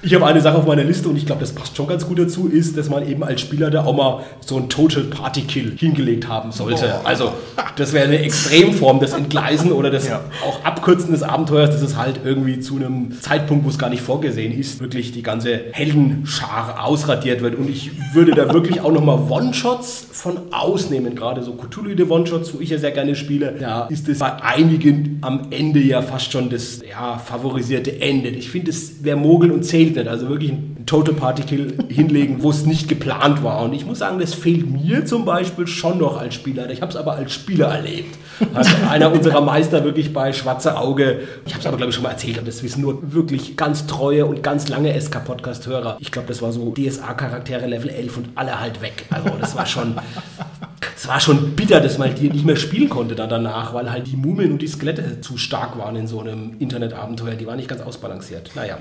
Ich habe eine Sache auf meiner Liste und ich glaube, das passt schon ganz gut dazu, ist, dass man eben als Spieler da auch mal so einen Total Party Kill hingelegt haben sollte. Also das wäre eine Extremform des Entgleisen oder des Ja. auch Abkürzen des Abenteuers, dass es halt irgendwie zu einem Zeitpunkt, wo es gar nicht vorgesehen ist, wirklich die ganze Heldenschar ausradiert wird. Und ich würde da wirklich auch nochmal One-Shots von ausnehmen, gerade so Cthulhu One-Shots, wo ich ja sehr gerne spiele. Da ist es bei einigen am Ende ja fast schon das ja, favorisierte Ende. Ich finde, es wäre Mogel und zählt nicht. Also wirklich ein Total Party Kill hinlegen, wo es nicht geplant war. Und ich muss sagen, das fehlt mir zum Beispiel schon noch als Spieler. Ich habe es aber als Spieler erlebt. Hat einer unserer Meister wirklich bei Schwarze Auge, ich habe es aber glaube ich schon mal erzählt, aber das wissen nur wirklich ganz treue und ganz lange SK-Podcast-Hörer. Ich glaube, das war so DSA-Charaktere Level 11 und alle halt weg. Also das war schon... Es war schon bitter, dass man die nicht mehr spielen konnte dann danach, weil halt die Mumien und die Skelette zu stark waren in so einem Internetabenteuer. Die waren nicht ganz ausbalanciert. Naja.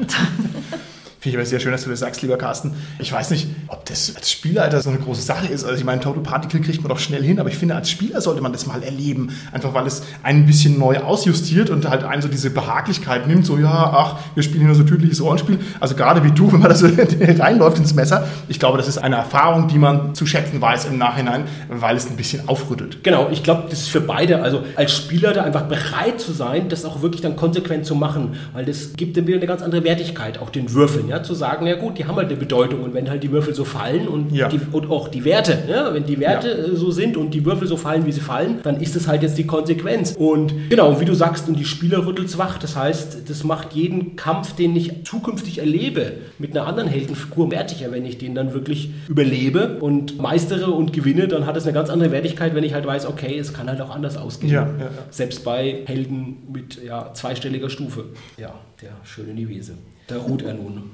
Finde ich aber sehr schön, dass du das sagst, lieber Carsten. Ich weiß nicht, ob das als Spielleiter so eine große Sache ist. Also ich meine, Total Party Kill kriegt man doch schnell hin, aber ich finde, als Spieler sollte man das mal erleben. Einfach weil es einen ein bisschen neu ausjustiert und halt einem so diese Behaglichkeit nimmt, so ja, ach, wir spielen hier nur so tödliches Rollenspiel. Also gerade wie du, wenn man da so reinläuft ins Messer. Ich glaube, das ist eine Erfahrung, die man zu schätzen weiß im Nachhinein, weil es ein bisschen aufrüttelt. Genau, ich glaube, das ist für beide, also als Spieler da einfach bereit zu sein, das auch wirklich dann konsequent zu machen, weil das gibt dann wieder eine ganz andere Wertigkeit, auch den Würfeln, ja, zu sagen, ja gut, die haben halt eine Bedeutung und wenn halt die Würfel so fallen und, Ja. die, und auch die Werte, ja, wenn die Werte äh, so sind und die Würfel so fallen, wie sie fallen, dann ist das halt jetzt die Konsequenz. Und genau, wie du sagst, und die Spieler rüttelt's wach, das heißt, das macht jeden Kampf, den ich zukünftig erlebe, mit einer anderen Heldenfigur wertiger, wenn ich den dann wirklich überlebe und meistere und gewinne, dann hat es eine ganz andere Wertigkeit, wenn ich halt weiß, okay, es kann halt auch anders ausgehen. Ja, ja, ja. Selbst bei Helden mit ja, zweistelliger Stufe. Ja, der schöne Nivese. Da ruht er nun.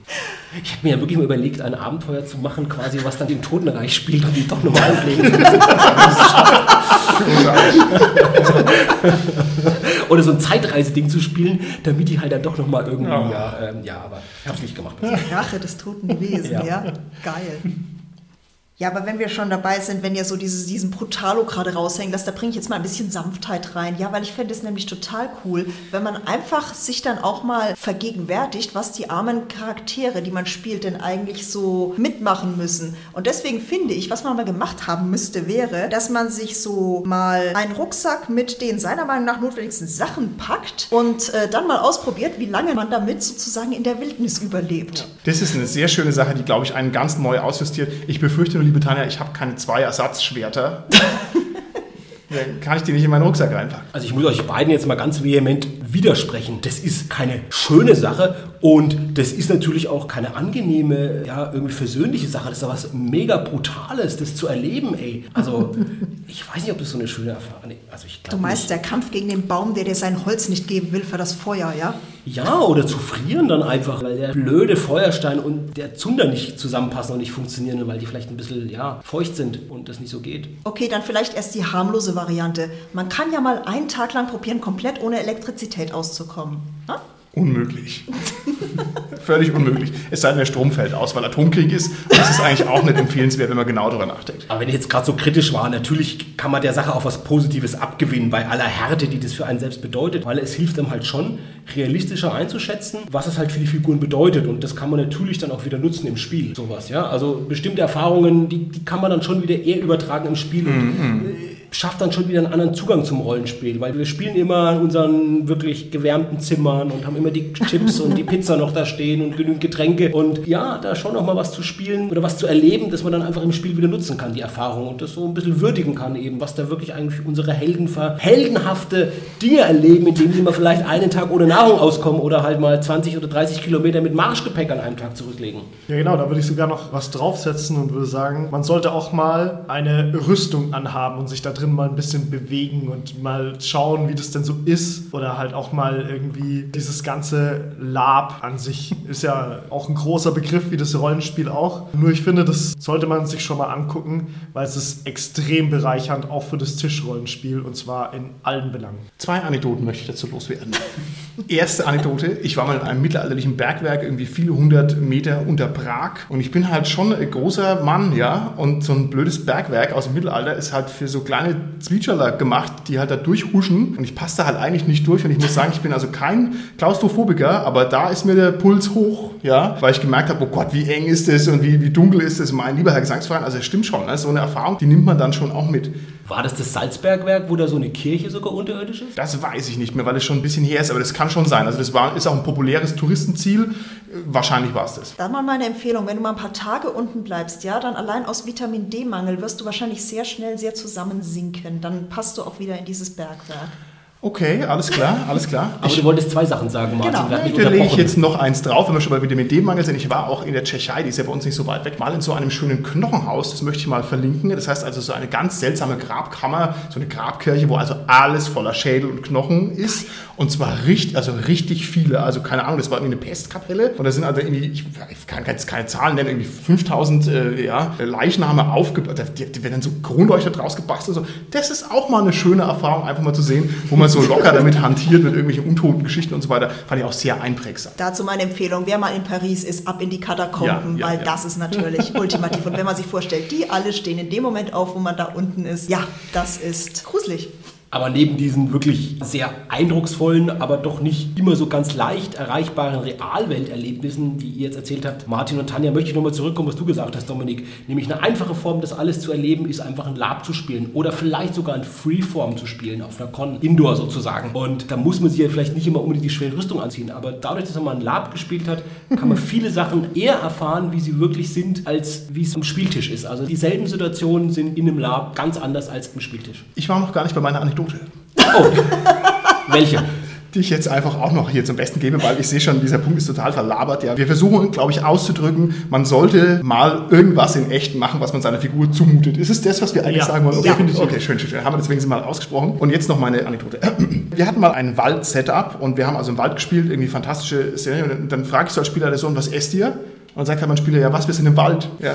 Ich habe mir ja wirklich mal überlegt, ein Abenteuer zu machen, quasi, was dann im Totenreich spielt und die doch nochmal auflegen. Oder so ein Zeitreiseding zu spielen, damit die halt dann doch nochmal irgendwie. Ja. Ja, ähm, ja aber ich habe es nicht gemacht. Rache des toten Wesen, Ja. ja. Geil. Ja, aber wenn wir schon dabei sind, wenn ihr so dieses, diesen Brutalo gerade raushängen lasst, da bringe ich jetzt mal ein bisschen Sanftheit rein. Ja, weil ich fände es nämlich total cool, wenn man einfach sich dann auch mal vergegenwärtigt, was die armen Charaktere, die man spielt, denn eigentlich so mitmachen müssen. Und deswegen finde ich, was man mal gemacht haben müsste, wäre, dass man sich so mal einen Rucksack mit den seiner Meinung nach notwendigsten Sachen packt und äh, dann mal ausprobiert, wie lange man damit sozusagen in der Wildnis überlebt. Das ist eine sehr schöne Sache, die, glaube ich, einen ganz neu ausjustiert. Ich befürchte nur, liebe Tanja, ich habe keine zwei Ersatzschwerter. Dann kann ich die nicht in meinen Rucksack reinpacken. Also ich muss euch beiden jetzt mal ganz vehement widersprechen. Das ist keine schöne Sache und das ist natürlich auch keine angenehme, ja, irgendwie versöhnliche Sache. Das ist ja was mega Brutales, das zu erleben, ey. Also ich weiß nicht, ob das so eine schöne Erfahrung ist. Also ich Du meinst nicht. der Kampf gegen den Baum, der dir sein Holz nicht geben will für das Feuer, ja? Ja, oder zu frieren dann einfach, weil der blöde Feuerstein und der Zunder nicht zusammenpassen und nicht funktionieren, weil die vielleicht ein bisschen, ja, feucht sind und das nicht so geht. Okay, dann vielleicht erst die harmlose Variante. Man kann ja mal einen Tag lang probieren, komplett ohne Elektrizität auszukommen. Ha? Unmöglich. Völlig unmöglich. Es sei denn, der Strom fällt aus, weil Atomkrieg ist. Und das ist eigentlich auch nicht empfehlenswert, wenn man genau darüber nachdenkt. Aber wenn ich jetzt gerade so kritisch war, natürlich kann man der Sache auch was Positives abgewinnen bei aller Härte, die das für einen selbst bedeutet, weil es hilft einem halt schon, realistischer einzuschätzen, was es halt für die Figuren bedeutet. Und das kann man natürlich dann auch wieder nutzen im Spiel. Sowas, ja. Also bestimmte Erfahrungen, die, die kann man dann schon wieder eher übertragen im Spiel. Und, äh, schafft dann schon wieder einen anderen Zugang zum Rollenspiel, weil wir spielen immer in unseren wirklich gewärmten Zimmern und haben immer die Chips und die Pizza noch da stehen und genügend Getränke und ja, da schon noch mal was zu spielen oder was zu erleben, dass man dann einfach im Spiel wieder nutzen kann, die Erfahrung und das so ein bisschen würdigen kann eben, was da wirklich eigentlich unsere Helden heldenhafte Dinge erleben, indem sie mal vielleicht einen Tag ohne Nahrung auskommen oder halt mal 20 oder 30 Kilometer mit Marschgepäck an einem Tag zurücklegen. Ja genau, da würde ich sogar noch was draufsetzen und würde sagen, man sollte auch mal eine Rüstung anhaben und sich da drin mal ein bisschen bewegen und mal schauen, wie das denn so ist oder halt auch mal irgendwie dieses ganze Lab an sich ist ja auch ein großer Begriff wie das Rollenspiel auch. Nur ich finde, das sollte man sich schon mal angucken, weil es ist extrem bereichernd auch für das Tischrollenspiel und zwar in allen Belangen. Zwei Anekdoten möchte ich dazu loswerden. Erste Anekdote, ich war mal in einem mittelalterlichen Bergwerk, irgendwie viele hundert Meter unter Prag und ich bin halt schon ein großer Mann, ja, und so ein blödes Bergwerk aus dem Mittelalter ist halt für so kleine Zwitscherler gemacht, die halt da durchhuschen und ich passe da halt eigentlich nicht durch und ich muss sagen, ich bin also kein Klaustrophobiker, aber da ist mir der Puls hoch, ja, weil ich gemerkt habe, oh Gott, wie eng ist es und wie, wie dunkel ist es, mein lieber Herr Gesangsverein, also es stimmt schon, ne? so eine Erfahrung, die nimmt man dann schon auch mit. War das das Salzbergwerk, wo da so eine Kirche sogar unterirdisch ist? Das weiß ich nicht mehr, weil es schon ein bisschen her ist, aber das kann schon sein. Also das war, ist auch ein populäres Touristenziel. Wahrscheinlich war es das. Dann mal meine Empfehlung, wenn du mal ein paar Tage unten bleibst, ja, dann allein aus Vitamin D-Mangel wirst du wahrscheinlich sehr schnell sehr zusammensinken. Dann passt du auch wieder in dieses Bergwerk. Okay, alles klar, alles klar. Aber du wolltest zwei Sachen sagen, Martin. Genau. Da lege ich jetzt noch eins drauf, wenn wir schon bei Vitamin D-Mangel sind. Ich war auch in der Tschechei, die ist ja bei uns nicht so weit weg, mal in so einem schönen Knochenhaus, das möchte ich mal verlinken. Das heißt also so eine ganz seltsame Grabkammer, so eine Grabkirche, wo also alles voller Schädel und Knochen ist. Und zwar richtig, also richtig viele. Also keine Ahnung, das war irgendwie eine Pestkapelle. Und da sind also irgendwie, ich kann jetzt keine Zahlen nennen, irgendwie 5000 äh, ja, Leichname aufgebaut. Die, die werden dann so Kronleuchter draus gebastelt. So. Das ist auch mal eine schöne Erfahrung, einfach mal zu sehen, wo man so locker damit hantiert mit irgendwelchen untoten Geschichten und so weiter. Fand ich auch sehr einprägsam. Dazu meine Empfehlung, wer mal in Paris ist, ab in die Katakomben, Ja, ja, weil ja. das ist natürlich ultimativ. Und wenn man sich vorstellt, die alle stehen in dem Moment auf, wo man da unten ist, ja, das ist gruselig. Aber neben diesen wirklich sehr eindrucksvollen, aber doch nicht immer so ganz leicht erreichbaren Realwelterlebnissen, die ihr jetzt erzählt habt, Martin und Tanja, möchte ich nochmal zurückkommen, was du gesagt hast, Dominik. Nämlich eine einfache Form, das alles zu erleben, ist einfach ein Lab zu spielen oder vielleicht sogar ein Freeform zu spielen, auf einer Con, Indoor sozusagen. Und da muss man sich ja vielleicht nicht immer unbedingt die schwere Rüstung anziehen, aber dadurch, dass man mal ein Lab gespielt hat, kann man viele Sachen eher erfahren, wie sie wirklich sind, als wie es am Spieltisch ist. Also dieselben Situationen sind in einem Lab ganz anders als im Spieltisch. Ich war noch gar nicht bei meiner Anekdote, Oh, welche? die ich jetzt einfach auch noch hier zum Besten gebe, weil ich sehe schon, dieser Punkt ist total verlabert. Ja, wir versuchen, glaube ich, auszudrücken, man sollte mal irgendwas in echt machen, was man seiner Figur zumutet. Ist es das, was wir eigentlich Ja, sagen wollen? Okay, definitiv. okay schön, schön, schön. Haben wir deswegen mal ausgesprochen. Und jetzt noch meine Anekdote. Wir hatten mal ein Wald-Setup und wir haben also im Wald gespielt, irgendwie fantastische Serie. Und dann, dann frage ich so als Spieler der Sohn, was esst ihr? Und dann sagt halt mein Spieler, ja, was, wir sind im Wald. Ja.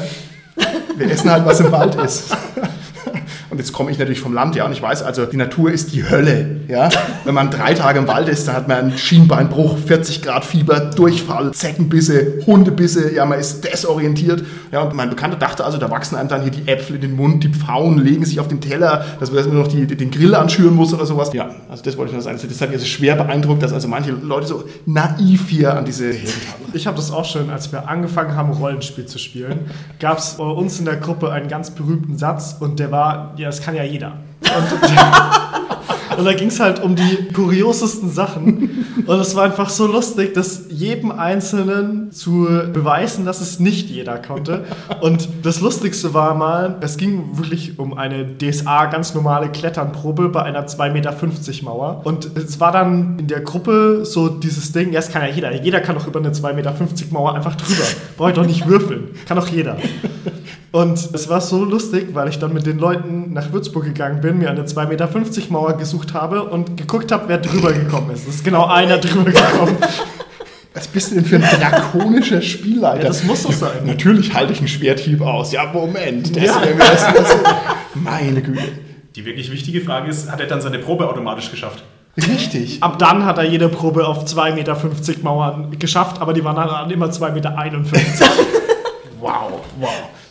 Wir essen halt, was im Wald ist. Und jetzt komme ich natürlich vom Land, ja, und ich weiß also, die Natur ist die Hölle, ja. Wenn man drei Tage im Wald ist, dann hat man einen Schienbeinbruch, 40 Grad Fieber, Durchfall, Zeckenbisse, Hundebisse, ja, man ist desorientiert. Ja, und mein Bekannter dachte also, da wachsen einem dann hier die Äpfel in den Mund, die Pfauen legen sich auf den Teller, dass man man noch die, den Grill anschüren muss oder sowas. Ja, also das wollte ich nur sagen. Das hat mich also schwer beeindruckt, dass also manche Leute so naiv hier an diese Helden haben. Ich habe das auch schon, als wir angefangen haben, Rollenspiel zu spielen, gab es bei uns in der Gruppe einen ganz berühmten Satz und der war, ja, das kann ja jeder. Und, und da ging es halt um die kuriosesten Sachen. Und es war einfach so lustig, das jedem Einzelnen zu beweisen, dass es nicht jeder konnte. Und das Lustigste war mal, es ging wirklich um eine DSA ganz normale Kletternprobe bei einer 2,50 Meter Mauer. Und es war dann in der Gruppe so dieses Ding, ja, das kann ja jeder. Jeder kann doch über eine 2,50 Meter Mauer einfach drüber. Brauche ich doch nicht würfeln. Kann doch jeder. Und es war so lustig, weil ich dann mit den Leuten nach Würzburg gegangen bin, mir eine 2,50 Meter Mauer gesucht habe und geguckt habe, wer drüber gekommen ist. Es ist genau einer drüber gekommen. Was bist du denn für ein drakonischer Spielleiter? Ja, das muss doch sein. Natürlich halte ich einen Schwerthieb aus. Ja, Moment. Das Ja. das, das, meine Güte. Die wirklich wichtige Frage ist, hat er dann seine Probe automatisch geschafft? Richtig. Ab dann hat er jede Probe auf 2,50 Meter Mauern geschafft, aber die waren dann immer 2,51 Meter.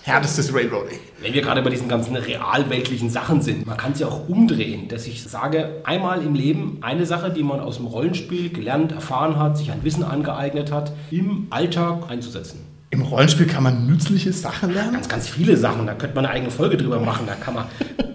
Härtestes Railroading. Wenn wir gerade bei diesen ganzen realweltlichen Sachen sind, man kann es ja auch umdrehen, dass ich sage, einmal im Leben eine Sache, die man aus dem Rollenspiel gelernt, erfahren hat, sich ein Wissen angeeignet hat, im Alltag einzusetzen. Im Rollenspiel kann man nützliche Sachen lernen? Ganz, ganz viele Sachen, da könnte man eine eigene Folge drüber machen, da kann man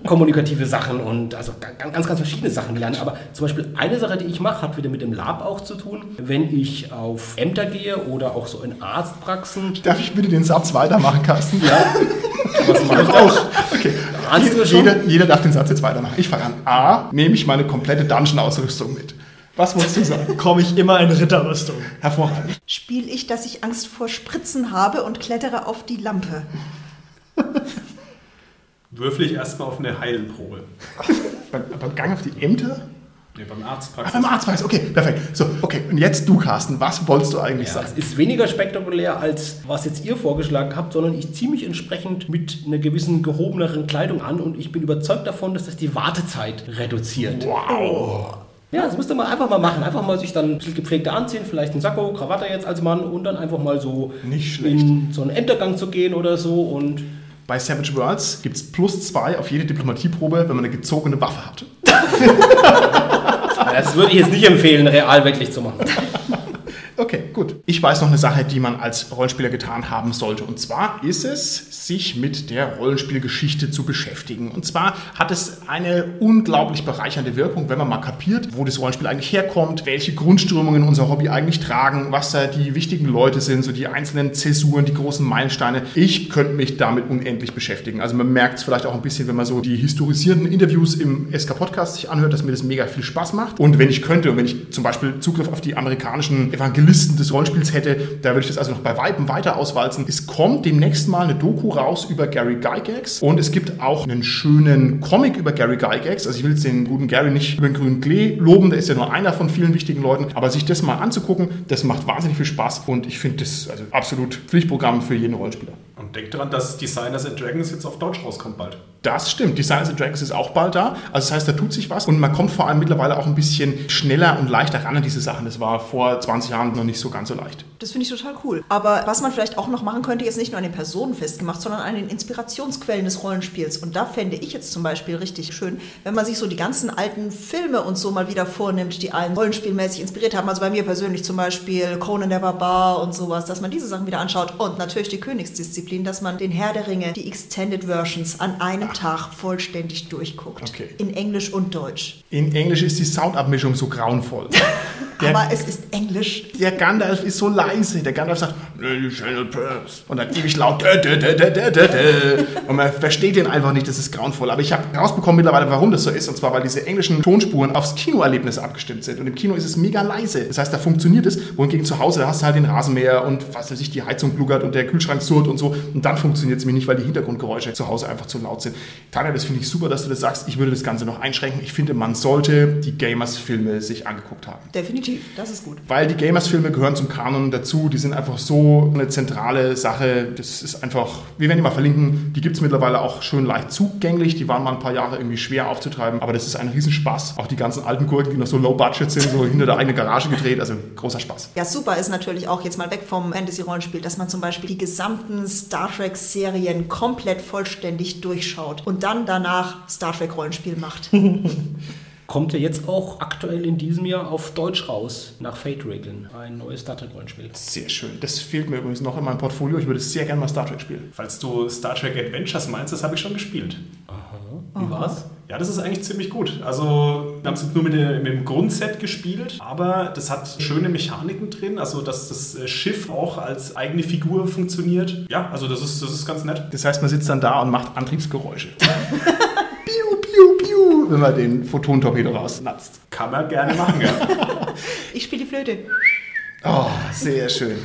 kommunikative Sachen und also ganz, ganz, ganz verschiedene Sachen lernen. Aber zum Beispiel eine Sache, die ich mache, hat wieder mit dem Lab auch zu tun. Wenn ich auf Ämter gehe oder auch so in Arztpraxen. Darf ich bitte den Satz weitermachen, Carsten? Ja. Was mache ich auch? Okay. Ahnst du schon? Jeder, jeder darf den Satz jetzt weitermachen. Ich fange an. A, nehme ich meine komplette Dungeon-Ausrüstung mit. Was wolltest du sagen? Komme ich immer in Ritterrüstung. Hervorragend. Spiele ich, dass ich Angst vor Spritzen habe und klettere auf die Lampe? Würfel ich erstmal auf eine Heilenprobe. beim, beim Gang auf die Ämter? Nee, beim Ah, Arztpraxis. beim Arztpreis, okay, perfekt. So, okay, und jetzt du, Carsten, was wolltest du eigentlich Ja, sagen? es ist weniger spektakulär, als was jetzt ihr vorgeschlagen habt, sondern ich ziehe mich entsprechend mit einer gewissen gehobeneren Kleidung an und ich bin überzeugt davon, dass das die Wartezeit reduziert. Wow. Ja, das müsst ihr mal einfach mal machen. Einfach mal sich dann ein bisschen gepflegter anziehen, vielleicht einen Sakko, Krawatte jetzt als Mann und dann einfach mal so in so einen Entergang zu gehen oder so und Bei Savage Worlds gibt es plus zwei auf jede Diplomatieprobe, wenn man eine gezogene Waffe hat. das würde ich jetzt nicht empfehlen, real wirklich zu machen. Okay, gut. Ich weiß noch eine Sache, die man als Rollenspieler getan haben sollte. Und zwar ist es, sich mit der Rollenspielgeschichte zu beschäftigen. Und zwar hat es eine unglaublich bereichernde Wirkung, wenn man mal kapiert, wo das Rollenspiel eigentlich herkommt, welche Grundströmungen unser Hobby eigentlich tragen, was da die wichtigen Leute sind, so die einzelnen Zäsuren, die großen Meilensteine. Ich könnte mich damit unendlich beschäftigen. Also man merkt es vielleicht auch ein bisschen, wenn man so die historisierenden Interviews im SK-Podcast sich anhört, dass mir das mega viel Spaß macht. Und wenn ich könnte, wenn ich zum Beispiel Zugriff auf die amerikanischen Evangelisten des Rollenspiels hätte, da würde ich das also noch bei Weitem weiter auswalzen. Es kommt demnächst mal eine Doku raus über Gary Gygax und es gibt auch einen schönen Comic über Gary Gygax. Also ich will jetzt den guten Gary nicht über den grünen Klee loben, der ist ja nur einer von vielen wichtigen Leuten, aber sich das mal anzugucken, das macht wahnsinnig viel Spaß und ich finde das also absolut Pflichtprogramm für jeden Rollenspieler. Und denkt daran, dass Designers and Dragons jetzt auf Deutsch rauskommt bald. Das stimmt. Designers and Dragons ist auch bald da. Also das heißt, da tut sich was. Und man kommt vor allem mittlerweile auch ein bisschen schneller und leichter ran an diese Sachen. Das war vor 20 Jahren noch nicht so ganz so leicht. Das finde ich total cool. Aber was man vielleicht auch noch machen könnte, jetzt nicht nur an den Personen festgemacht, sondern an den Inspirationsquellen des Rollenspiels. Und da fände ich jetzt zum Beispiel richtig schön, wenn man sich so die ganzen alten Filme und so mal wieder vornimmt, die einen rollenspielmäßig inspiriert haben. Also bei mir persönlich zum Beispiel Conan der Barbar und sowas, dass man diese Sachen wieder anschaut. Und natürlich die Königsdisziplin, dass man den Herr der Ringe, die Extended Versions an einem Tag vollständig durchguckt. Okay. In Englisch und Deutsch. In Englisch ist die Soundabmischung so grauenvoll. Der, Aber es ist Englisch. der Gandalf ist so leise. Der Gandalf sagt, und dann laut. "Dä, dä, dä, dä, dä, dä, dä." Und man versteht den einfach nicht. Das ist grauenvoll. Aber ich habe rausbekommen mittlerweile, warum das so ist. Und zwar, weil diese englischen Tonspuren aufs Kinoerlebnis abgestimmt sind. Und im Kino ist es mega leise. Das heißt, da funktioniert es. Wohingegen zu Hause, da hast du halt den Rasenmäher und was weiß ich, die Heizung gluckert und der Kühlschrank surrt und so. Und dann funktioniert es mir nicht, weil die Hintergrundgeräusche zu Hause einfach zu laut sind. Tanja, das finde ich super, dass du das sagst. Ich würde das Ganze noch einschränken. Ich finde, man sollte die Gamers-Filme sich angeguckt haben. Definitiv, das ist gut. Weil die Gamers-Filme gehören zum Kanon dazu. Die sind einfach so eine zentrale Sache. Das ist einfach, wir werden die mal verlinken. Die gibt es mittlerweile auch schön leicht zugänglich. Die waren mal ein paar Jahre irgendwie schwer aufzutreiben. Aber das ist ein Riesenspaß. Auch die ganzen alten Gurken, die noch so low-budget sind, so hinter der eigenen Garage gedreht. Also großer Spaß. Ja, super ist natürlich auch jetzt mal weg vom Fantasy-Rollenspiel, dass man zum Beispiel die gesamten Star Trek-Serien komplett vollständig durchschaut und dann danach Star Trek-Rollenspiel macht. Kommt ja jetzt auch aktuell in diesem Jahr auf Deutsch raus, nach Fate-Regeln. Ein neues Star Trek-Rollenspiel. Sehr schön. Das fehlt mir übrigens noch in meinem Portfolio. Ich würde sehr gerne mal Star Trek spielen. Falls du Star Trek Adventures meinst, das habe ich schon gespielt. Wie war's? Ja, das ist eigentlich ziemlich gut. Also, wir haben es jetzt nur mit, der, mit dem Grundset gespielt, aber das hat schöne Mechaniken drin, also dass das äh, Schiff auch als eigene Figur funktioniert. Ja, also das ist, das ist ganz nett. Das heißt, man sitzt dann da und macht Antriebsgeräusche. wenn man den Photontorpedo rausnatzt. Kann man gerne machen, ja. Ich spiele die Flöte. Oh, sehr schön.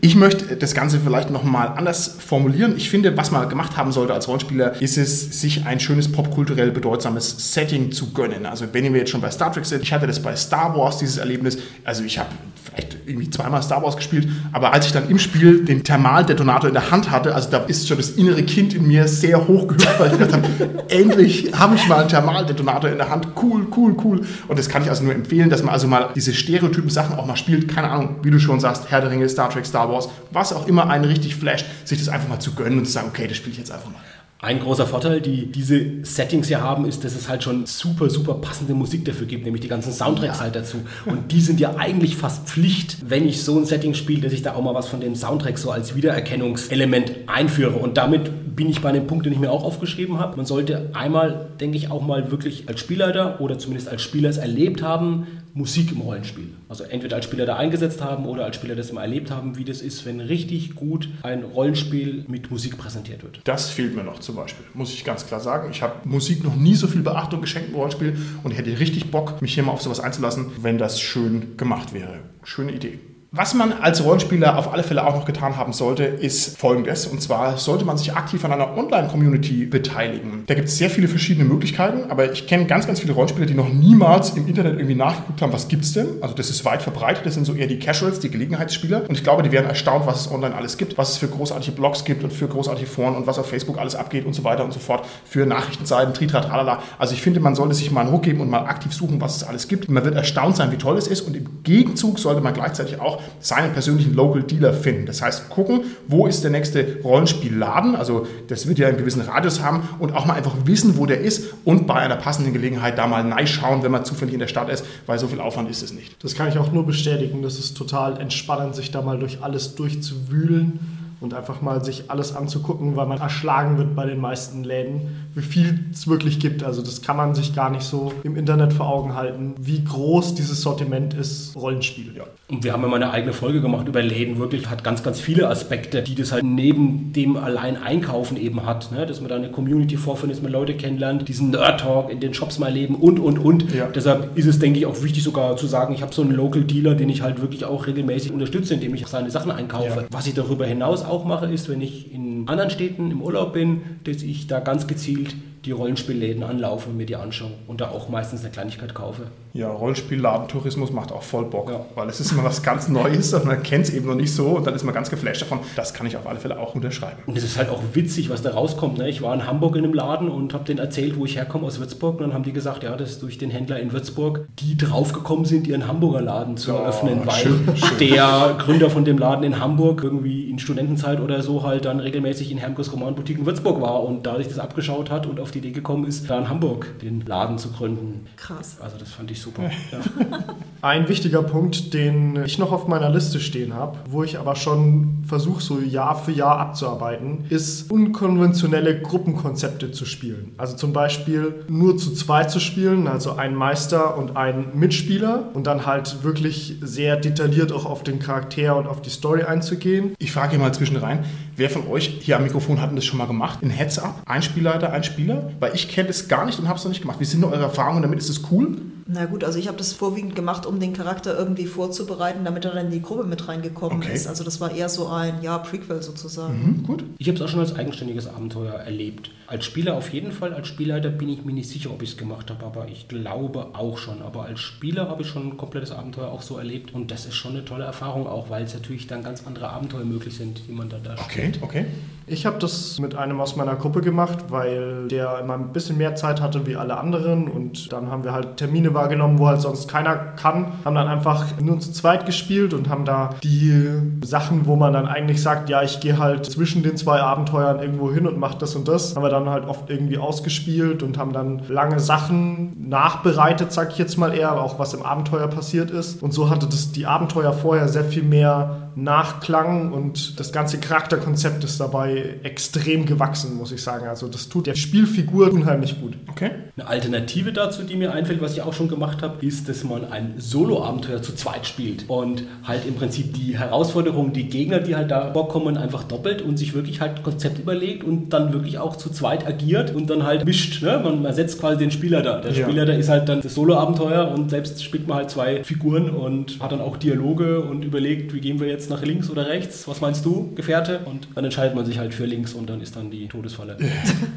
Ich möchte das Ganze vielleicht nochmal anders formulieren. Ich finde, was man gemacht haben sollte als Rollenspieler, ist es, sich ein schönes popkulturell bedeutsames Setting zu gönnen. Also wenn wir jetzt schon bei Star Trek sind, ich hatte das bei Star Wars, dieses Erlebnis. Also ich habe vielleicht irgendwie zweimal Star Wars gespielt, aber als ich dann im Spiel den Thermaldetonator in der Hand hatte, also da ist schon das innere Kind in mir sehr hoch gehüpft, weil ich gedacht habe, endlich habe ich mal einen Thermaldetonator in der Hand. Cool, cool, cool. Und das kann ich also nur empfehlen, dass man also mal diese stereotypen Sachen auch mal spielt. Keine Ahnung, wie du schon sagst, Herr der Ringe, Star Trek, Star Wars, was auch immer einen richtig flasht, sich das einfach mal zu gönnen und zu sagen, okay, das spiele ich jetzt einfach mal. Ein großer Vorteil, die diese Settings hier haben, ist, dass es halt schon super, super passende Musik dafür gibt, nämlich die ganzen Soundtracks halt dazu. Und die sind ja eigentlich fast Pflicht, wenn ich so ein Setting spiele, dass ich da auch mal was von dem Soundtrack so als Wiedererkennungselement einführe. Und damit bin ich bei dem Punkt, den ich mir auch aufgeschrieben habe. Man sollte einmal, denke ich, auch mal wirklich als Spielleiter oder zumindest als Spieler es erlebt haben, Musik im Rollenspiel. Also entweder als Spieler da eingesetzt haben oder als Spieler das mal erlebt haben, wie das ist, wenn richtig gut ein Rollenspiel mit Musik präsentiert wird. Das fehlt mir noch zum Beispiel, muss ich ganz klar sagen. Ich habe Musik noch nie so viel Beachtung geschenkt im Rollenspiel und hätte richtig Bock, mich hier mal auf sowas einzulassen, wenn das schön gemacht wäre. Schöne Idee. Was man als Rollenspieler auf alle Fälle auch noch getan haben sollte, ist folgendes. Und zwar sollte man sich aktiv an einer Online-Community beteiligen. Da gibt es sehr viele verschiedene Möglichkeiten, aber ich kenne ganz, ganz viele Rollenspieler, die noch niemals im Internet irgendwie nachgeguckt haben, was gibt es denn. Also das ist weit verbreitet, das sind so eher die Casuals, die Gelegenheitsspieler. Und ich glaube, die werden erstaunt, was es online alles gibt, was es für großartige Blogs gibt und für großartige Foren und was auf Facebook alles abgeht und so weiter und so fort. Für Nachrichtenseiten, Tritra, tralala. Also ich finde, man sollte sich mal einen Ruck geben und mal aktiv suchen, was es alles gibt. Man wird erstaunt sein, wie toll es ist. Und im Gegenzug sollte man gleichzeitig auch seinen persönlichen Local Dealer finden. Das heißt, gucken, wo ist der nächste Rollenspielladen, also das wird ja einen gewissen Radius haben und auch mal einfach wissen, wo der ist und bei einer passenden Gelegenheit da mal schauen, wenn man zufällig in der Stadt ist, weil so viel Aufwand ist es nicht. Das kann ich auch nur bestätigen. Das ist total entspannend, sich da mal durch alles durchzuwühlen und einfach mal sich alles anzugucken, weil man erschlagen wird bei den meisten Läden, wie viel es wirklich gibt. Also das kann man sich gar nicht so im Internet vor Augen halten, wie groß dieses Sortiment ist, Rollenspiele. Ja. Und wir haben ja mal eine eigene Folge gemacht über Läden, wirklich hat ganz, ganz viele Aspekte, die das halt neben dem allein Einkaufen eben hat. Ne? Dass man da eine Community vorfindet, dass man Leute kennenlernt, diesen Nerd-Talk in den Shops mal leben und, und, und. Ja. Deshalb ist es, denke ich, auch wichtig sogar zu sagen, ich habe so einen Local Dealer, den ich halt wirklich auch regelmäßig unterstütze, indem ich seine Sachen einkaufe. Ja. Was ich darüber hinaus auch mache, ist, wenn ich in anderen Städten im Urlaub bin, dass ich da ganz gezielt die Rollenspielläden anlaufe und mir die anschaue und da auch meistens eine Kleinigkeit kaufe. Ja, Rollenspielladentourismus macht auch voll Bock, ja. weil es ist immer was ganz Neues und man kennt es eben noch nicht so und dann ist man ganz geflasht davon. Das kann ich auf alle Fälle auch unterschreiben. Und es ist halt auch witzig, was da rauskommt. Ne? Ich war in Hamburg in einem Laden und habe denen erzählt, wo ich herkomme aus Würzburg und dann haben die gesagt, ja, das ist durch den Händler in Würzburg, die draufgekommen sind, ihren Hamburger Laden zu oh, eröffnen, weil schön, schön. der Gründer von dem Laden in Hamburg irgendwie in Studentenzeit oder so halt dann regelmäßig in Hermkes Romanboutique in Würzburg war und da sich das abgeschaut hat und auf die Idee gekommen ist, da in Hamburg den Laden zu gründen. Krass. Also das fand ich super. Ja. Ein wichtiger Punkt, den ich noch auf meiner Liste stehen habe, wo ich aber schon versuche, so Jahr für Jahr abzuarbeiten, ist unkonventionelle Gruppenkonzepte zu spielen. Also zum Beispiel nur zu zweit zu spielen, also ein Meister und ein Mitspieler und dann halt wirklich sehr detailliert auch auf den Charakter und auf die Story einzugehen. Ich frage hier mal zwischen rein, wer von euch hier am Mikrofon hat das schon mal gemacht? In Heads-Up? Ein Spielleiter, ein Spieler? Weil ich kenne das gar nicht und habe es noch nicht gemacht. Wie sind eure Erfahrungen damit? Ist es cool? Na gut, also ich habe das vorwiegend gemacht, um den Charakter irgendwie vorzubereiten, damit er dann in die Gruppe mit reingekommen okay. ist. Also das war eher so ein, ja, Prequel sozusagen. Mhm, gut. Ich habe es auch schon als eigenständiges Abenteuer erlebt. Als Spieler auf jeden Fall, als Spielleiter bin ich mir nicht sicher, ob ich es gemacht habe, aber ich glaube auch schon. Aber als Spieler habe ich schon ein komplettes Abenteuer auch so erlebt und das ist schon eine tolle Erfahrung auch, weil es natürlich dann ganz andere Abenteuer möglich sind, die man da da Okay, spielt. okay. Ich habe das mit einem aus meiner Gruppe gemacht, weil der immer ein bisschen mehr Zeit hatte wie alle anderen und dann haben wir halt Termine wahrgenommen, wo halt sonst keiner kann, haben dann einfach nur zu zweit gespielt und haben da die Sachen, wo man dann eigentlich sagt, ja, ich gehe halt zwischen den zwei Abenteuern irgendwo hin und mache das und das, haben wir dann halt oft irgendwie ausgespielt und haben dann lange Sachen nachbereitet, sag ich jetzt mal eher, auch was im Abenteuer passiert ist. Und so hatte das die Abenteuer vorher sehr viel mehr Nachklang und das ganze Charakterkonzept ist dabei extrem gewachsen, muss ich sagen. Also das tut der Spielfigur unheimlich gut. Okay. Eine Alternative dazu, die mir einfällt, was ich auch schon gemacht habe, ist, dass man ein Solo-Abenteuer zu zweit spielt und halt im Prinzip die Herausforderungen, die Gegner, die halt da vorkommen, einfach doppelt und sich wirklich halt Konzept überlegt und dann wirklich auch zu zweit agiert und dann halt mischt. Ne? Man ersetzt quasi den Spieler da. Der ja. Spieler da ist halt dann das Solo-Abenteuer und selbst spielt man halt zwei Figuren und hat dann auch Dialoge und überlegt, wie gehen wir jetzt nach links oder rechts? Was meinst du, Gefährte? Und dann entscheidet man sich halt für links und dann ist dann die Todesfalle.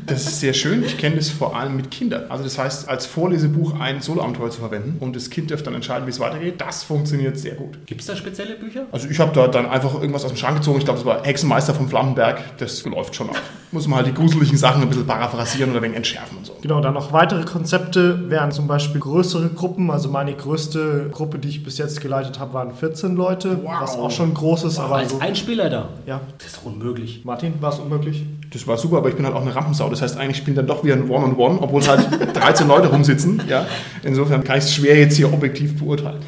Das ist sehr schön. Ich kenne das vor allem mit Kindern. Also das heißt, als Vorlesebuch ein Solo-Abenteuer zu verwenden und das Kind dürfte dann entscheiden, wie es weitergeht, das funktioniert sehr gut. Gibt es da spezielle Bücher? Also ich habe da dann einfach irgendwas aus dem Schrank gezogen. Ich glaube, das war Hexenmeister vom Flammenberg. Das läuft schon auf. muss man halt die gruseligen Sachen ein bisschen paraphrasieren oder ein wenig entschärfen und so. Genau, dann noch weitere Konzepte wären zum Beispiel größere Gruppen. Also meine größte Gruppe, die ich bis jetzt geleitet habe, waren 14 Leute, Wow. was auch schon groß ist. Aber Als so, ein Spieler da. ja, Das ist doch unmöglich. Martin, war es unmöglich? Das war super, aber ich bin halt auch eine Rampensau. Das heißt, eigentlich spielen dann doch wieder ein One-on-One, obwohl halt 13 Leute rumsitzen. Ja? Insofern kann ich es schwer jetzt hier objektiv beurteilen.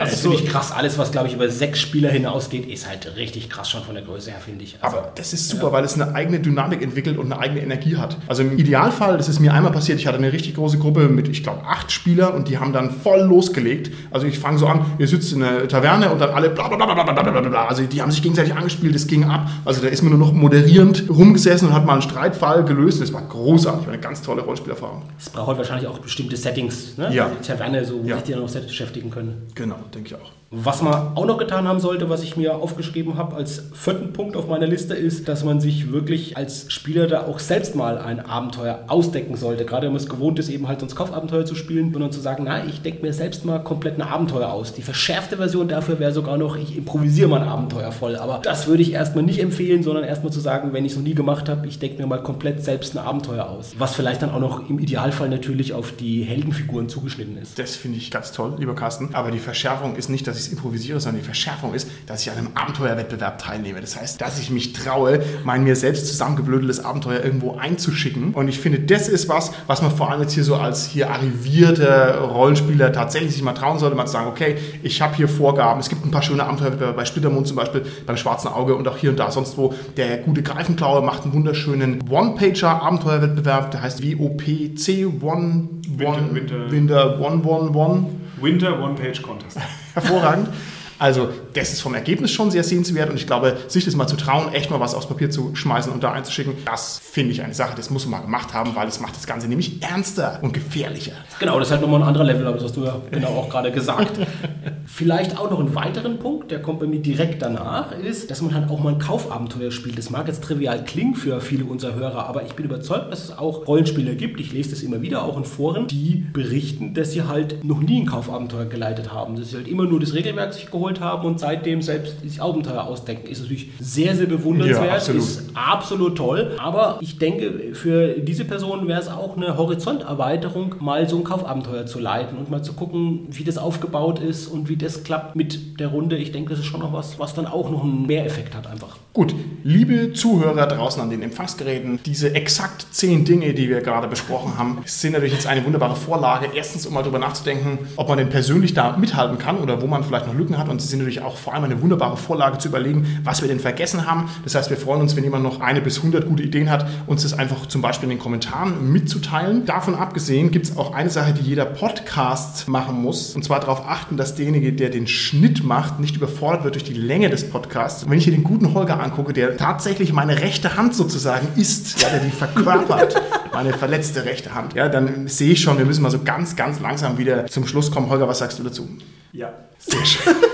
Also das ist wirklich krass. Alles, was, glaube ich, über sechs Spieler hinausgeht, ist halt richtig krass schon von der Größe her, finde ich. Also, aber das ist super, ja. weil es eine eigene Dynamik entwickelt und eine eigene Energie hat. Also im Idealfall, das ist mir einmal passiert, ich hatte eine richtig große Gruppe mit, ich glaube, acht Spielern und die haben dann voll losgelegt. Also ich fange so an, ihr sitzt in einer Taverne und dann alle bla bla bla bla bla bla bla. Also die haben sich gegenseitig angespielt, es ging ab. Also da ist man nur noch moderierend rumgesessen und hat mal einen Streitfall gelöst. Das war großartig, war eine ganz tolle Rollenspielerfahrung. Es braucht halt wahrscheinlich auch bestimmte Settings, ne? Ja. Also Taverne, so, wo ja. sich die dann auch selbst beschäftigen können. Genau denke ich auch. Was man auch noch getan haben sollte, was ich mir aufgeschrieben habe als vierten Punkt auf meiner Liste, ist, dass man sich wirklich als Spieler da auch selbst mal ein Abenteuer ausdecken sollte. Gerade wenn man es gewohnt ist, eben halt sonst Kaufabenteuer zu spielen, sondern zu sagen, na, ich decke mir selbst mal komplett ein Abenteuer aus. Die verschärfte Version dafür wäre sogar noch, ich improvisiere mal ein Abenteuer voll. Aber das würde ich erstmal nicht empfehlen, sondern erstmal zu sagen, wenn ich es noch nie gemacht habe, ich decke mir mal komplett selbst ein Abenteuer aus. Was vielleicht dann auch noch im Idealfall natürlich auf die Heldenfiguren zugeschnitten ist. Das finde ich ganz toll, lieber Carsten. Aber die Verschärfung ist nicht, dass ich es improvisiere, sondern die Verschärfung ist, dass ich an einem Abenteuerwettbewerb teilnehme. Das heißt, dass ich mich traue, mein mir selbst zusammengeblödeltes Abenteuer irgendwo einzuschicken. Und ich finde, das ist was, was man vor allem jetzt hier so als hier arrivierter Rollenspieler tatsächlich sich mal trauen sollte, mal zu sagen, okay, ich habe hier Vorgaben. Es gibt ein paar schöne Abenteuerwettbewerbe bei Splittermund zum Beispiel, beim Schwarzen Auge und auch hier und da sonst wo. Der gute Greifenklaue macht einen wunderschönen One-Pager-Abenteuerwettbewerb, der heißt WOPC One Winter- One Winter- Winter One One One. Winter One-Page-Contest. Hervorragend. Also, das ist vom Ergebnis schon sehr sehenswert und ich glaube, sich das mal zu trauen, echt mal was aufs Papier zu schmeißen und da einzuschicken, das finde ich eine Sache, das muss man mal gemacht haben, weil es macht das Ganze nämlich ernster und gefährlicher. Genau, das ist halt nochmal ein anderer Level, aber das hast du ja genau auch gerade gesagt. Vielleicht auch noch einen weiteren Punkt, der kommt bei mir direkt danach, ist, dass man halt auch mal ein Kaufabenteuer spielt. Das mag jetzt trivial klingen für viele unserer Hörer, aber ich bin überzeugt, dass es auch Rollenspieler gibt, ich lese das immer wieder auch in Foren, die berichten, dass sie halt noch nie ein Kaufabenteuer geleitet haben. Dass sie halt immer nur das Regelwerk sich geholt haben und seitdem selbst das Abenteuer ausdenken. Ist natürlich sehr, sehr bewundernswert, Ja, absolut. ist absolut toll. Aber ich denke, für diese Person wäre es auch eine Horizonterweiterung, mal so ein Kaufabenteuer zu leiten und mal zu gucken, wie das aufgebaut ist und wie das klappt mit der Runde. Ich denke, das ist schon noch was, was dann auch noch einen Mehreffekt hat einfach. Gut, liebe Zuhörer draußen an den Empfangsgeräten, diese exakt zehn Dinge, die wir gerade besprochen haben, sind natürlich jetzt eine wunderbare Vorlage. Erstens, um mal darüber nachzudenken, ob man denn persönlich da mithalten kann oder wo man vielleicht noch Lücken hat. Und sie sind natürlich auch vor allem eine wunderbare Vorlage zu überlegen, was wir denn vergessen haben. Das heißt, wir freuen uns, wenn jemand noch eine bis 100 gute Ideen hat, uns das einfach zum Beispiel in den Kommentaren mitzuteilen. Davon abgesehen gibt es auch eine Sache, die jeder Podcast machen muss. Und zwar darauf achten, dass derjenige, der den Schnitt macht, nicht überfordert wird durch die Länge des Podcasts. Und wenn ich hier den guten Holger angucke, der tatsächlich meine rechte Hand sozusagen ist, ja, der die verkörpert, meine verletzte rechte Hand, ja, dann sehe ich schon, wir müssen mal so ganz, ganz langsam wieder zum Schluss kommen. Holger, was sagst du dazu? Ja. Sehr schön.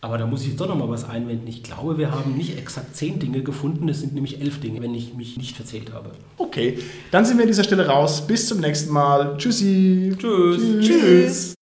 Aber da muss ich jetzt doch noch mal was einwenden. Ich glaube, wir haben nicht exakt zehn Dinge gefunden. Es sind nämlich elf Dinge, wenn ich mich nicht verzählt habe. Okay, dann sind wir an dieser Stelle raus. Bis zum nächsten Mal. Tschüssi. Tschüss. Tschüss.